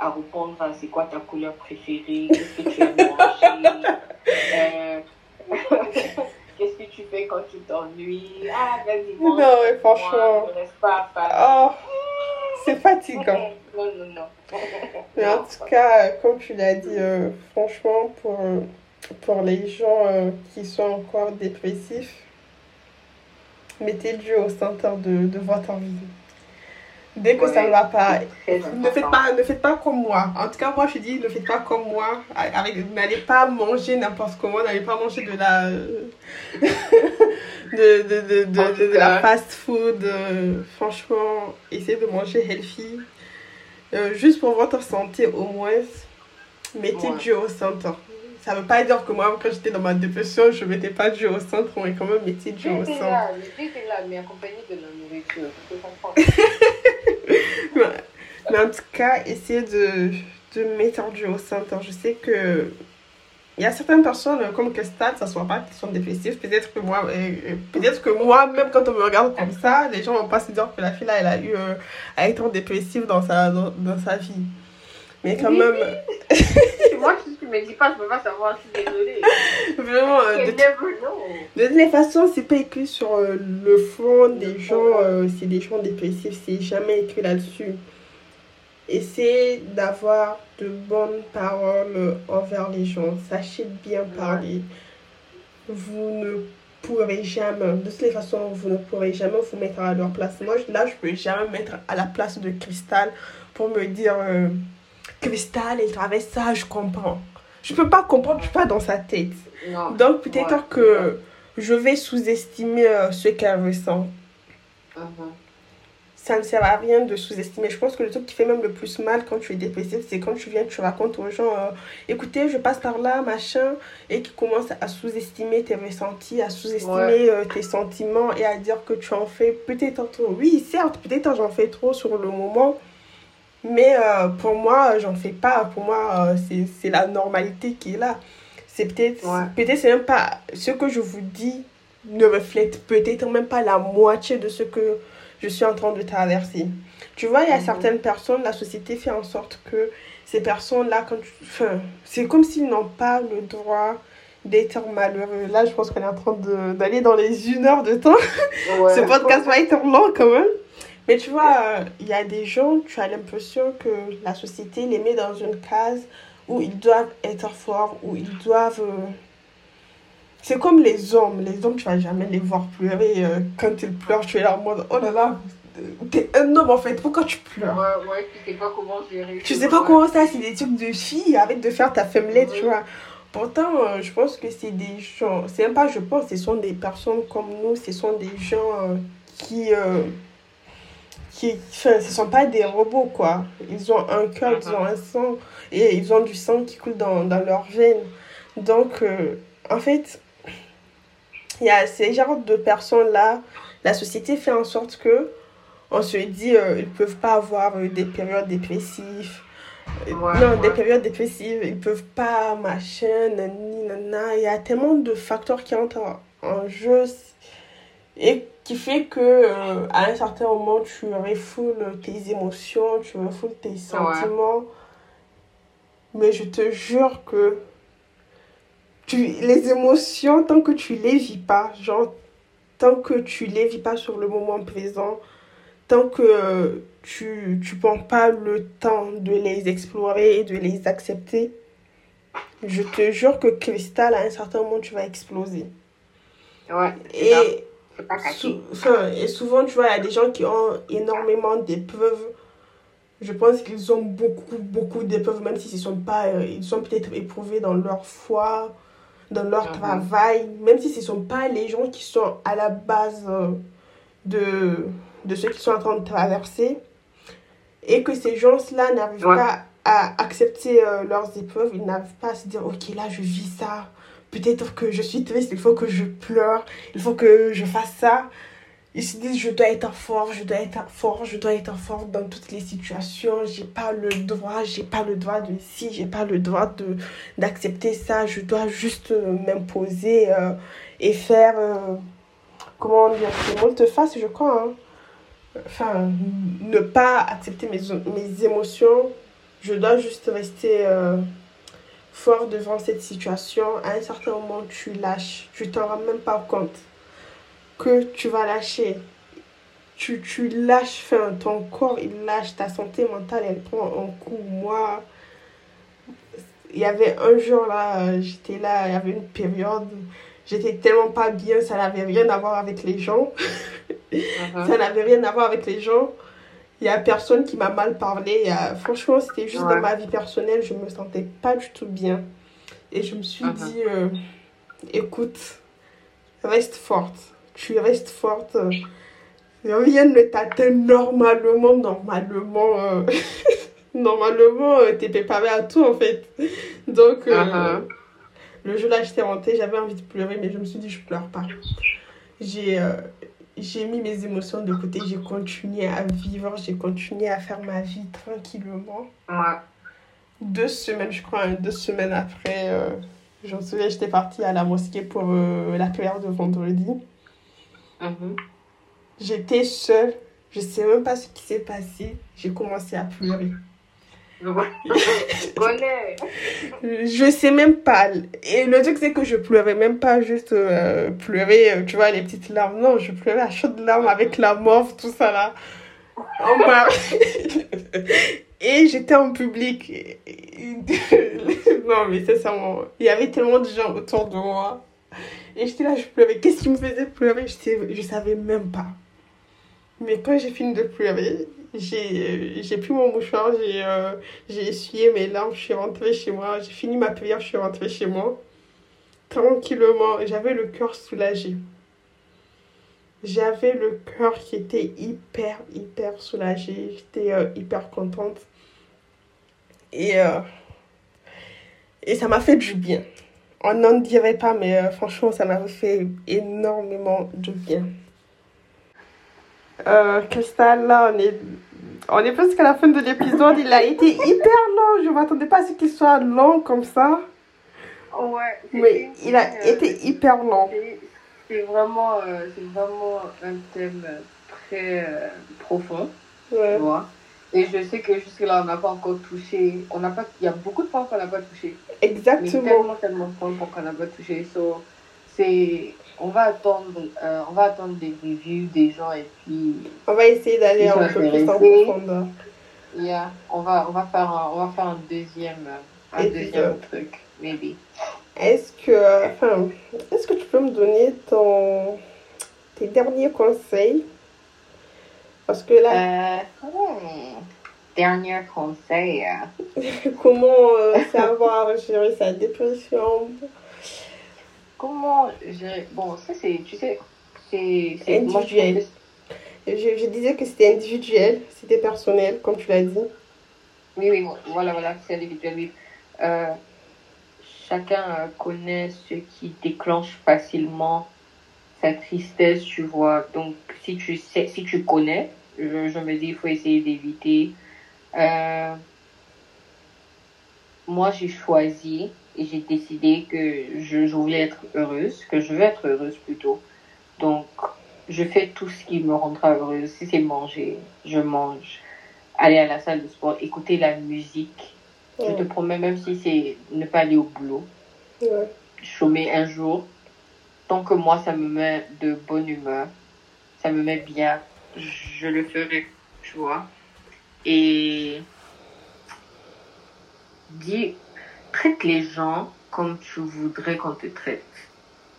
à répondre à c'est quoi ta couleur préférée, qu'est-ce que tu aimes manger, euh, qu'est-ce que tu fais quand tu t'ennuies? Ah, vas-y, Non, ouais, avec moi, franchement. Ne reste pas à faire. Oh, c'est fatigant. Non, non, non. Mais en tout cas, comme tu l'as dit, euh, franchement, pour, euh, pour les gens euh, qui sont encore dépressifs, mettez Dieu au centre de, de votre vie. Dès que ça ne va pas, ne faites pas, ne faites pas comme moi. En tout cas, moi, je dis, ne faites pas comme moi. Avec, n'allez pas manger n'importe comment. N'allez pas manger de la, de, de, de, de, de- la fast food. euh, franchement, essayez de manger healthy. Euh, juste pour votre santé, au moins, mettez Ouais. Dieu au centre. Ça veut pas dire que moi, quand j'étais dans ma dépression, je mettais pas Dieu au centre, mais quand même, mettez Dieu au centre. là, là, mais accompagné de la nourriture. Je comprends. Mais en tout cas, essayez de, de mettre Dieu au centre. Je sais que il y a certaines personnes euh, comme Kestal, ça ne soit pas qui sont dépressives. Peut-être que moi, euh, euh, peut-être que moi, même quand on me regarde comme ça, les gens vont pas se dire que la fille là, elle a eu euh, à être dépressive dans sa, dans, dans sa vie. Mais quand Oui. même, Moi, si tu me dis pas, je peux pas savoir, je suis désolée. vraiment, euh, de, de toutes les façons, c'est pas écrit sur euh, le fond des gens, euh, c'est des gens dépressifs, c'est jamais écrit là-dessus. Essayez d'avoir de bonnes paroles envers les gens. Sachez bien parler. Vous ne pourrez jamais, de toutes les façons, vous ne pourrez jamais vous mettre à leur place. Moi, je- là, je peux jamais me mettre à la place de Cristal pour me dire euh, Cristal, elle traverse ça, je comprends. Je peux pas comprendre, je suis pas dans sa tête. Non. Donc, peut-être Ouais. que je vais sous-estimer euh, ce qu'elle ressent. Mhm. Ça ne sert à rien de sous-estimer. Je pense que le truc qui fait même le plus mal quand tu es dépressif, c'est quand tu viens, tu racontes aux gens, euh, écoutez, je passe par là, machin, et qui commencent à sous-estimer tes ressentis, à sous-estimer Ouais. euh, tes sentiments et à dire que tu en fais peut-être trop. Oui, certes, peut-être j'en fais trop sur le moment, mais euh, pour moi, j'en fais pas. Pour moi, c'est c'est la normalité qui est là. C'est peut-être, Ouais. peut-être c'est même pas ce que je vous dis ne reflète peut-être même pas la moitié de ce que je suis en train de traverser. Tu vois, il y a Mhm. certaines personnes, la société fait en sorte que ces personnes-là, quand tu... enfin, c'est comme s'ils n'ont pas le droit d'être malheureux. Là, je pense qu'on est en train d'aller dans les une heure de temps. Ouais. Ce podcast va être long quand même. Mais tu vois, euh, il y a des gens, tu as l'impression que la société les met dans une case où ils doivent être forts, où ils doivent... C'est comme les hommes. Les hommes, tu vas jamais les voir pleurer. euh, quand ils pleurent, tu es là en mode, oh là là, t'es un homme en fait, pourquoi tu pleures? Ouais, ouais, tu sais pas comment gérer. Tu sais pas Ouais. comment ça, c'est des trucs de filles, arrête de faire ta femmelette, tu vois. Pourtant, euh, je pense que c'est des gens, c'est même pas je pense, ce sont des personnes comme nous, ce sont des gens euh, qui, euh, qui, enfin, ce sont pas des robots, quoi. Ils ont un cœur, ils ont un sang, et ils ont du sang qui coule dans, dans leurs veines. Donc, en fait, il y a ces genres de personnes-là, la société fait en sorte que on se dit euh, ils peuvent pas avoir euh, des périodes dépressives. Euh, Ouais, non, ouais. des périodes dépressives, ils peuvent pas, machin, nani, nana. Il y a tellement de facteurs qui entrent en, en jeu et qui fait que euh, à un certain moment, tu refoules tes émotions, tu refoules tes sentiments. Mais je te jure que tu, les émotions, tant que tu les vis pas, genre, tant que tu les vis pas sur le moment présent, tant que tu tu prends pas le temps de les explorer et de les accepter, je te jure que cristal à un certain moment tu vas exploser. Ouais. Et pas. Sou- enfin, et souvent, tu vois, il y a des gens qui ont énormément d'épreuves. Je pense qu'ils ont beaucoup, beaucoup d'épreuves, même s'ils sont pas, euh, ils sont peut-être éprouvés dans leur foi, dans leur travail, même si ce ne sont pas les gens qui sont à la base euh, de, de ce qu'ils sont en train de traverser. Et que ces gens-là n'arrivent Ouais. pas à accepter euh, leurs épreuves, ils n'arrivent pas à se dire, ok, là, je vis ça. Peut-être que je suis triste, il faut que je pleure, il faut que je fasse ça. Ils se disent, je dois être fort, je dois être fort, je dois être fort dans toutes les situations. J'ai pas le droit, j'ai pas le droit de ci, j'ai pas le droit de d'accepter ça. Je dois juste euh, m'imposer euh, et faire, euh, comment dire, que volte-face, je crois. hein. Enfin, ne pas accepter mes, mes émotions. Je dois juste rester fort devant cette situation. À un certain moment, tu lâches. Tu t'en rends même pas compte que tu vas lâcher. Tu, tu lâches, enfin, ton corps, il lâche, ta santé mentale, elle prend un coup. Moi, il y avait un jour là, j'étais là, il y avait une période, j'étais tellement pas bien, ça n'avait rien à voir avec les gens. Mhm. Ça n'avait rien à voir avec les gens. Il y a personne qui m'a mal parlé. Y a- Franchement, c'était juste Ouais. dans ma vie personnelle, je me sentais pas du tout bien. Et je me suis Mhm. dit, euh, écoute, reste forte. Tu restes forte. Rien ne t'atteint normalement, normalement. euh, normalement, euh, t'es préparé à tout en fait. Donc, euh, Mhm. le jour-là, j'étais rentrée, j'avais envie de pleurer, mais je me suis dit, je pleure pas. J'ai euh, j'ai mis mes émotions de côté, j'ai continué à vivre, j'ai continué à faire ma vie tranquillement. Ouais. Deux semaines, je crois, hein, deux semaines après, euh, je me souviens, j'étais partie à la mosquée pour euh, la prière de vendredi. Mhm. J'étais seule, je sais même pas ce qui s'est passé, j'ai commencé à pleurer. Je sais même pas. Et le truc, c'est que je pleurais même pas juste euh, pleurer, euh, tu vois, les petites larmes. Non, je pleurais à chaudes larmes avec la morve, tout ça là. Et j'étais en public. Non, mais c'est ça, mon- il y avait tellement de gens autour de moi. Et j'étais là, je pleurais. Qu'est-ce qui me faisait pleurer? Je sais, je savais même pas. Mais quand j'ai fini de pleurer, j'ai j'ai pris mon mouchoir, j'ai euh, j'ai essuyé mes larmes, je suis rentrée chez moi, j'ai fini ma prière, je suis rentrée chez moi. Tranquillement, j'avais le cœur soulagé. J'avais le cœur qui était hyper, hyper soulagé. J'étais euh, hyper contente. Et, euh, et ça m'a fait du bien. On n'en dirait pas, mais euh, franchement, ça m'a fait énormément de bien. Euh, Cristal, là, on est, on est presque à la fin de l'épisode. Il a été hyper long. Je ne m'attendais pas à ce qu'il soit long comme ça. Ouais. Mais il a c'était, euh, été hyper long. c'est- vraiment, euh, c'est vraiment un thème très profond, Ouais. tu vois. Et je sais que jusque-là, on n'a pas encore touché. On n'a pas. Il y a beaucoup de points qu'on n'a pas touché. Mais Exactement. tellement, tellement de points qu'on n'a pas touché. So, c'est. On va attendre, euh, on va attendre des reviews des gens et puis On va essayer d'aller un peu plus en profondeur. yeah, on va, on va faire un, on va faire un deuxième, un deuxième truc, maybe. Est-ce que, enfin, est-ce que tu peux me donner ton, tes derniers conseils? Parce que là, Euh, hmm, dernier conseil. comment euh, savoir gérer sa dépression? Comment gérer Bon, ça c'est, tu sais, c'est, moi, je Individuel. Je, je disais que c'était individuel, c'était personnel, comme tu l'as dit. Oui, oui, voilà, voilà, c'est individuel, oui. Euh, chacun connaît ce qui déclenche facilement sa tristesse, tu vois. Donc, si tu sais, si tu connais, je, je me dis, il faut essayer d'éviter. Euh, moi, j'ai choisi et j'ai décidé que je, je voulais être heureuse, que je veux être heureuse plutôt. Donc, je fais tout ce qui me rendra heureuse. Si c'est manger, je mange aller à la salle de sport, écouter la musique. Je te promets, même si c'est ne pas aller au boulot, Ouais. chômer un jour, que moi, ça me met de bonne humeur, ça me met bien, je le ferai, tu vois. Et dis, traite les gens comme tu voudrais qu'on te traite.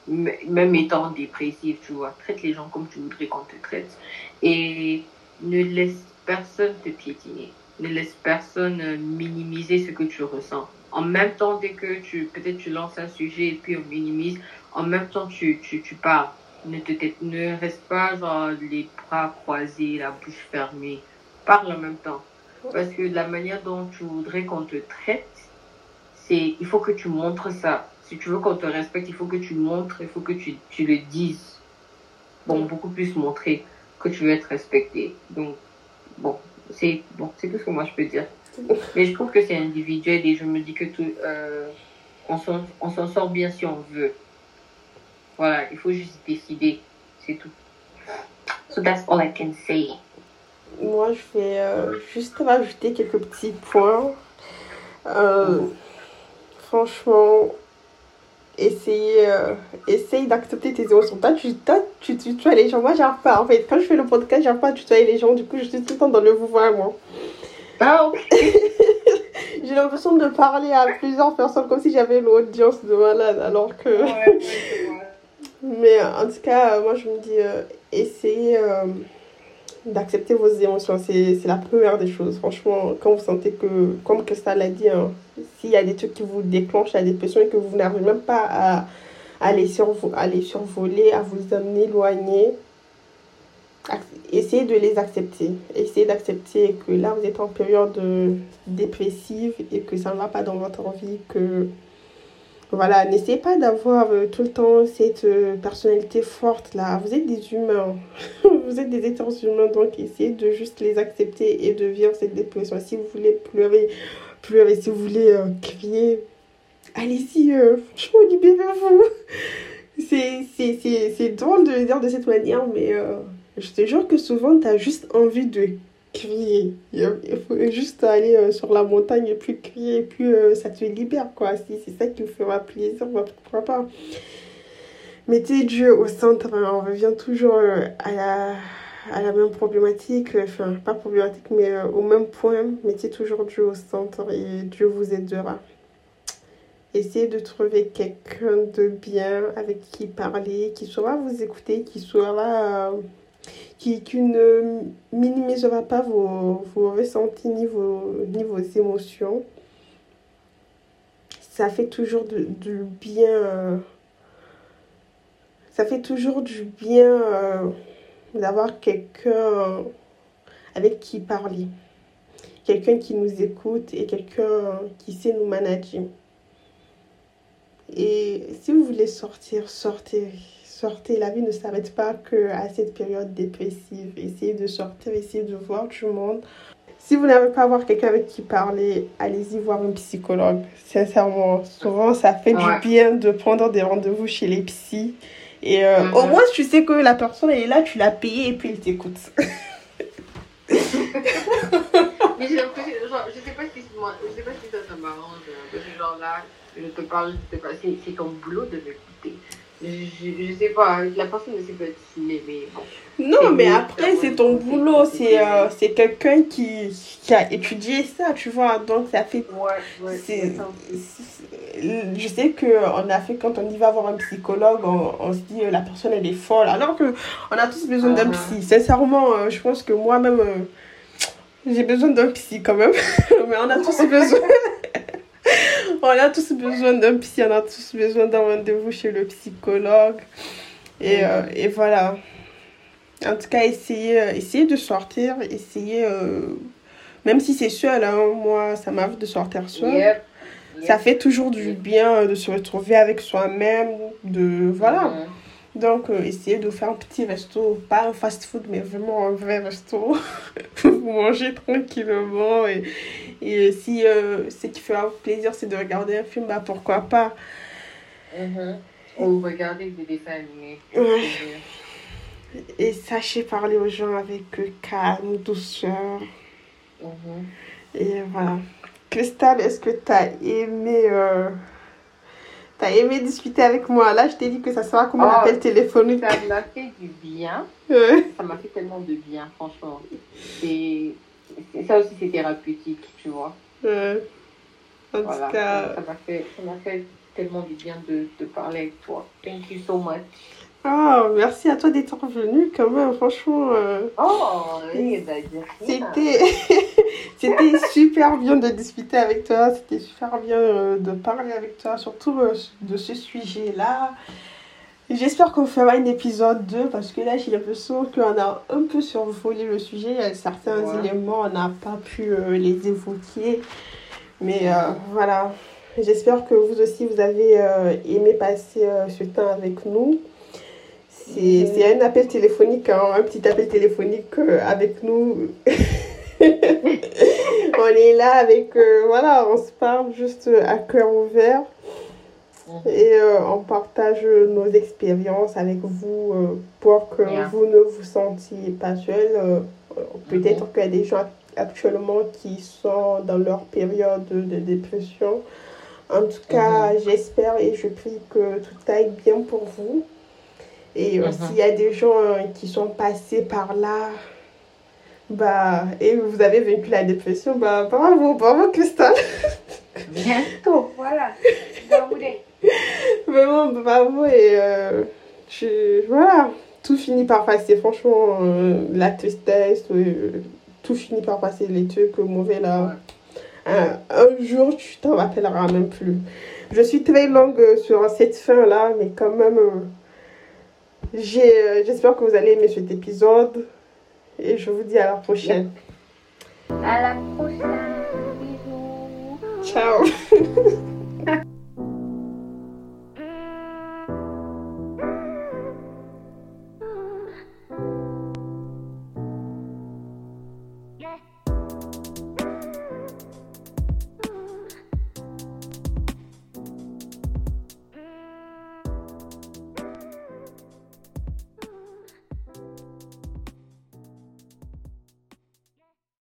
Même étant dépressif, tu vois. Traite les gens comme tu voudrais qu'on te traite. Et ne laisse personne te piétiner. Ne laisse personne minimiser ce que tu ressens. En même temps, dès que tu, peut-être tu lances un sujet et puis on minimise, en même temps tu, tu, parles. Ne, te, ne reste pas genre les bras croisés, la bouche fermée. Parle en même temps. Parce que la manière dont tu voudrais qu'on te traite, c'est il faut que tu montres ça. Si tu veux qu'on te respecte, il faut que tu montres, il faut que tu, le dises. Bon, beaucoup plus montrer que tu veux être respecté. Donc, bon, c'est bon, c'est tout ce que moi je peux dire. Mais je trouve que c'est individuel et je me dis que tout, euh, on s'en sort bien si on veut. Voilà, il faut juste décider. C'est tout. So that's all I can say. Moi, je vais euh, juste rajouter quelques petits points. Euh, franchement, essaye, euh, d'accepter tes émotions. Toi, tu, toi, tu tutoies les gens. Moi, j'arrive pas. En fait, quand je fais le podcast, j'arrive pas à tutoyer les gens. Du coup, je suis tout le temps dans le vouvoiement. Ah, ok. J'ai l'impression de parler à plusieurs personnes comme si j'avais une audience de malade. Alors que. Mais en tout cas, moi, je me dis, euh, essayez euh, d'accepter vos émotions. C'est la première des choses. Franchement, quand vous sentez que, comme Christelle l'a dit, hein, s'il y a des trucs qui vous déclenchent, à des pressions et que vous n'arrivez même pas à, à, les à les survoler, à vous en éloigner, essayez de les accepter. Essayez d'accepter que là, vous êtes en période dépressive et que ça ne va pas dans votre vie, que voilà, n'essayez pas d'avoir euh, tout le temps cette euh, personnalité forte là. Vous êtes des humains. vous êtes des êtres humains, donc essayez de juste les accepter et de vivre cette dépression. Si vous voulez pleurer, pleurez. Si vous voulez euh, crier, allez-y, franchement, libérez-vous. C'est drôle de le dire de cette manière, mais je te jure que souvent, tu as juste envie de crier. Il faut juste aller euh, sur la montagne et puis crier, et puis euh, ça te libère, quoi. Si c'est ça qui vous fera plaisir, pourquoi pas. Mettez Dieu au centre, on revient toujours euh, à la, à la même problématique, enfin, pas problématique, mais au même point. Mettez toujours Dieu au centre et Dieu vous aidera. Essayez de trouver quelqu'un de bien avec qui parler, qui saura vous écouter, qui saura qui, ne minimisera pas vos, vos ressentis ni vos, ni vos émotions. Ça fait toujours du bien. ça fait toujours du bien euh, d'avoir quelqu'un avec qui parler. Quelqu'un qui nous écoute et quelqu'un qui sait nous manager. Et si vous voulez sortir, sortez sortez. La vie ne s'arrête pas que à cette période dépressive. Essayez de sortir, essayez de voir tout le monde. Si vous n'avez pas voir quelqu'un avec qui parler, allez-y voir un psychologue. Sincèrement, souvent ça fait du bien de prendre des rendez-vous chez les psys. Et euh, au mhm. moins, tu sais que la personne est là, tu l'as payée et puis elle t'écoute. Mais j'ai l'impression, genre, je sais pas si moi, je sais pas si ça, ça m'arrange. Parce que genre là, je te parle, c'est ton boulot de m'écouter je, je sais pas, la personne ne sait pas dessiner, mais bon. Non, mais après, c'est ton boulot. C'est euh, c'est quelqu'un qui, qui a étudié ça, tu vois. Donc, ça fait. Ouais, ouais. C'est. Je sais qu'on a fait, quand on y va voir un psychologue, on, on se dit euh, la personne elle est folle. Alors que on a tous besoin d'un uh-huh. psy. Sincèrement, euh, je pense que moi-même, j'ai besoin d'un psy quand même. mais on a tous besoin. on a tous besoin d'un psy, on a tous besoin d'un rendez-vous chez le psychologue. Et, euh, et, voilà. En tout cas, essayez, euh, essayez de sortir, essayez, euh, même si c'est seul, hein, moi, ça m'arrive de sortir seul. Ça fait toujours du bien de se retrouver avec soi-même, de, voilà. Mm-hmm. Donc, euh, essayez de faire un petit resto, pas un fast-food, mais vraiment un vrai resto. vous mangez tranquillement. Et, et si euh, ce qui fait plaisir, c'est de regarder un film, bah pourquoi pas. Mm-hmm. Ou regarder des dessins animés. Et sachez parler aux gens avec calme, douceur. Mm-hmm. Et voilà. Cristal, est-ce que tu as aimé... Euh, T'as aimé discuter avec moi? Là, je t'ai dit que ça sera comme un Oh, appel téléphonique. Ça m'a fait du bien. Ouais. Ça m'a fait tellement de bien, franchement. Et et ça aussi, c'est thérapeutique, tu vois. Ouais. En Voilà. tout cas, Ça m'a fait, tellement du bien de, de parler avec toi. Thank you so much. oh, merci à toi d'être revenu quand même. Franchement, euh, Oh, oui, bah, c'était c'était super bien de discuter avec toi. C'était super bien euh, de parler avec toi, surtout euh, de ce sujet-là. J'espère qu'on fera un épisode 2 parce que là j'ai l'impression qu'on a un peu survolé le sujet. Il y a certains Ouais. éléments, on n'a pas pu euh, les évoquer. Mais euh, voilà, j'espère que vous aussi vous avez euh, aimé passer ce temps avec nous. C'est Mhm. c'est un appel téléphonique, hein, un petit appel téléphonique avec nous. on est là avec, voilà, on se parle juste à cœur ouvert. Mhm. Et euh, on partage nos expériences avec vous euh, pour que Yeah. vous ne vous sentiez pas seul. Euh, Peut-être qu'il y a des gens actuellement qui sont dans leur période de dépression. En tout cas, j'espère et je prie que tout aille bien pour vous. Et Mhm. s'il y a des gens euh, qui sont passés par là, bah, et vous avez vaincu la dépression, bah, bravo, bravo Christelle. Bientôt, voilà. Vraiment bravo et euh, je- voilà, tout finit par passer. Franchement, euh, la tristesse, euh, tout finit par passer. Les trucs mauvais là. Un, un jour, tu t'en rappelleras même plus. Je suis très longue sur cette fin là, mais quand même, j'ai, j'espère que vous allez aimer cet épisode et je vous dis à la prochaine. À la prochaine. Bisous. Ciao.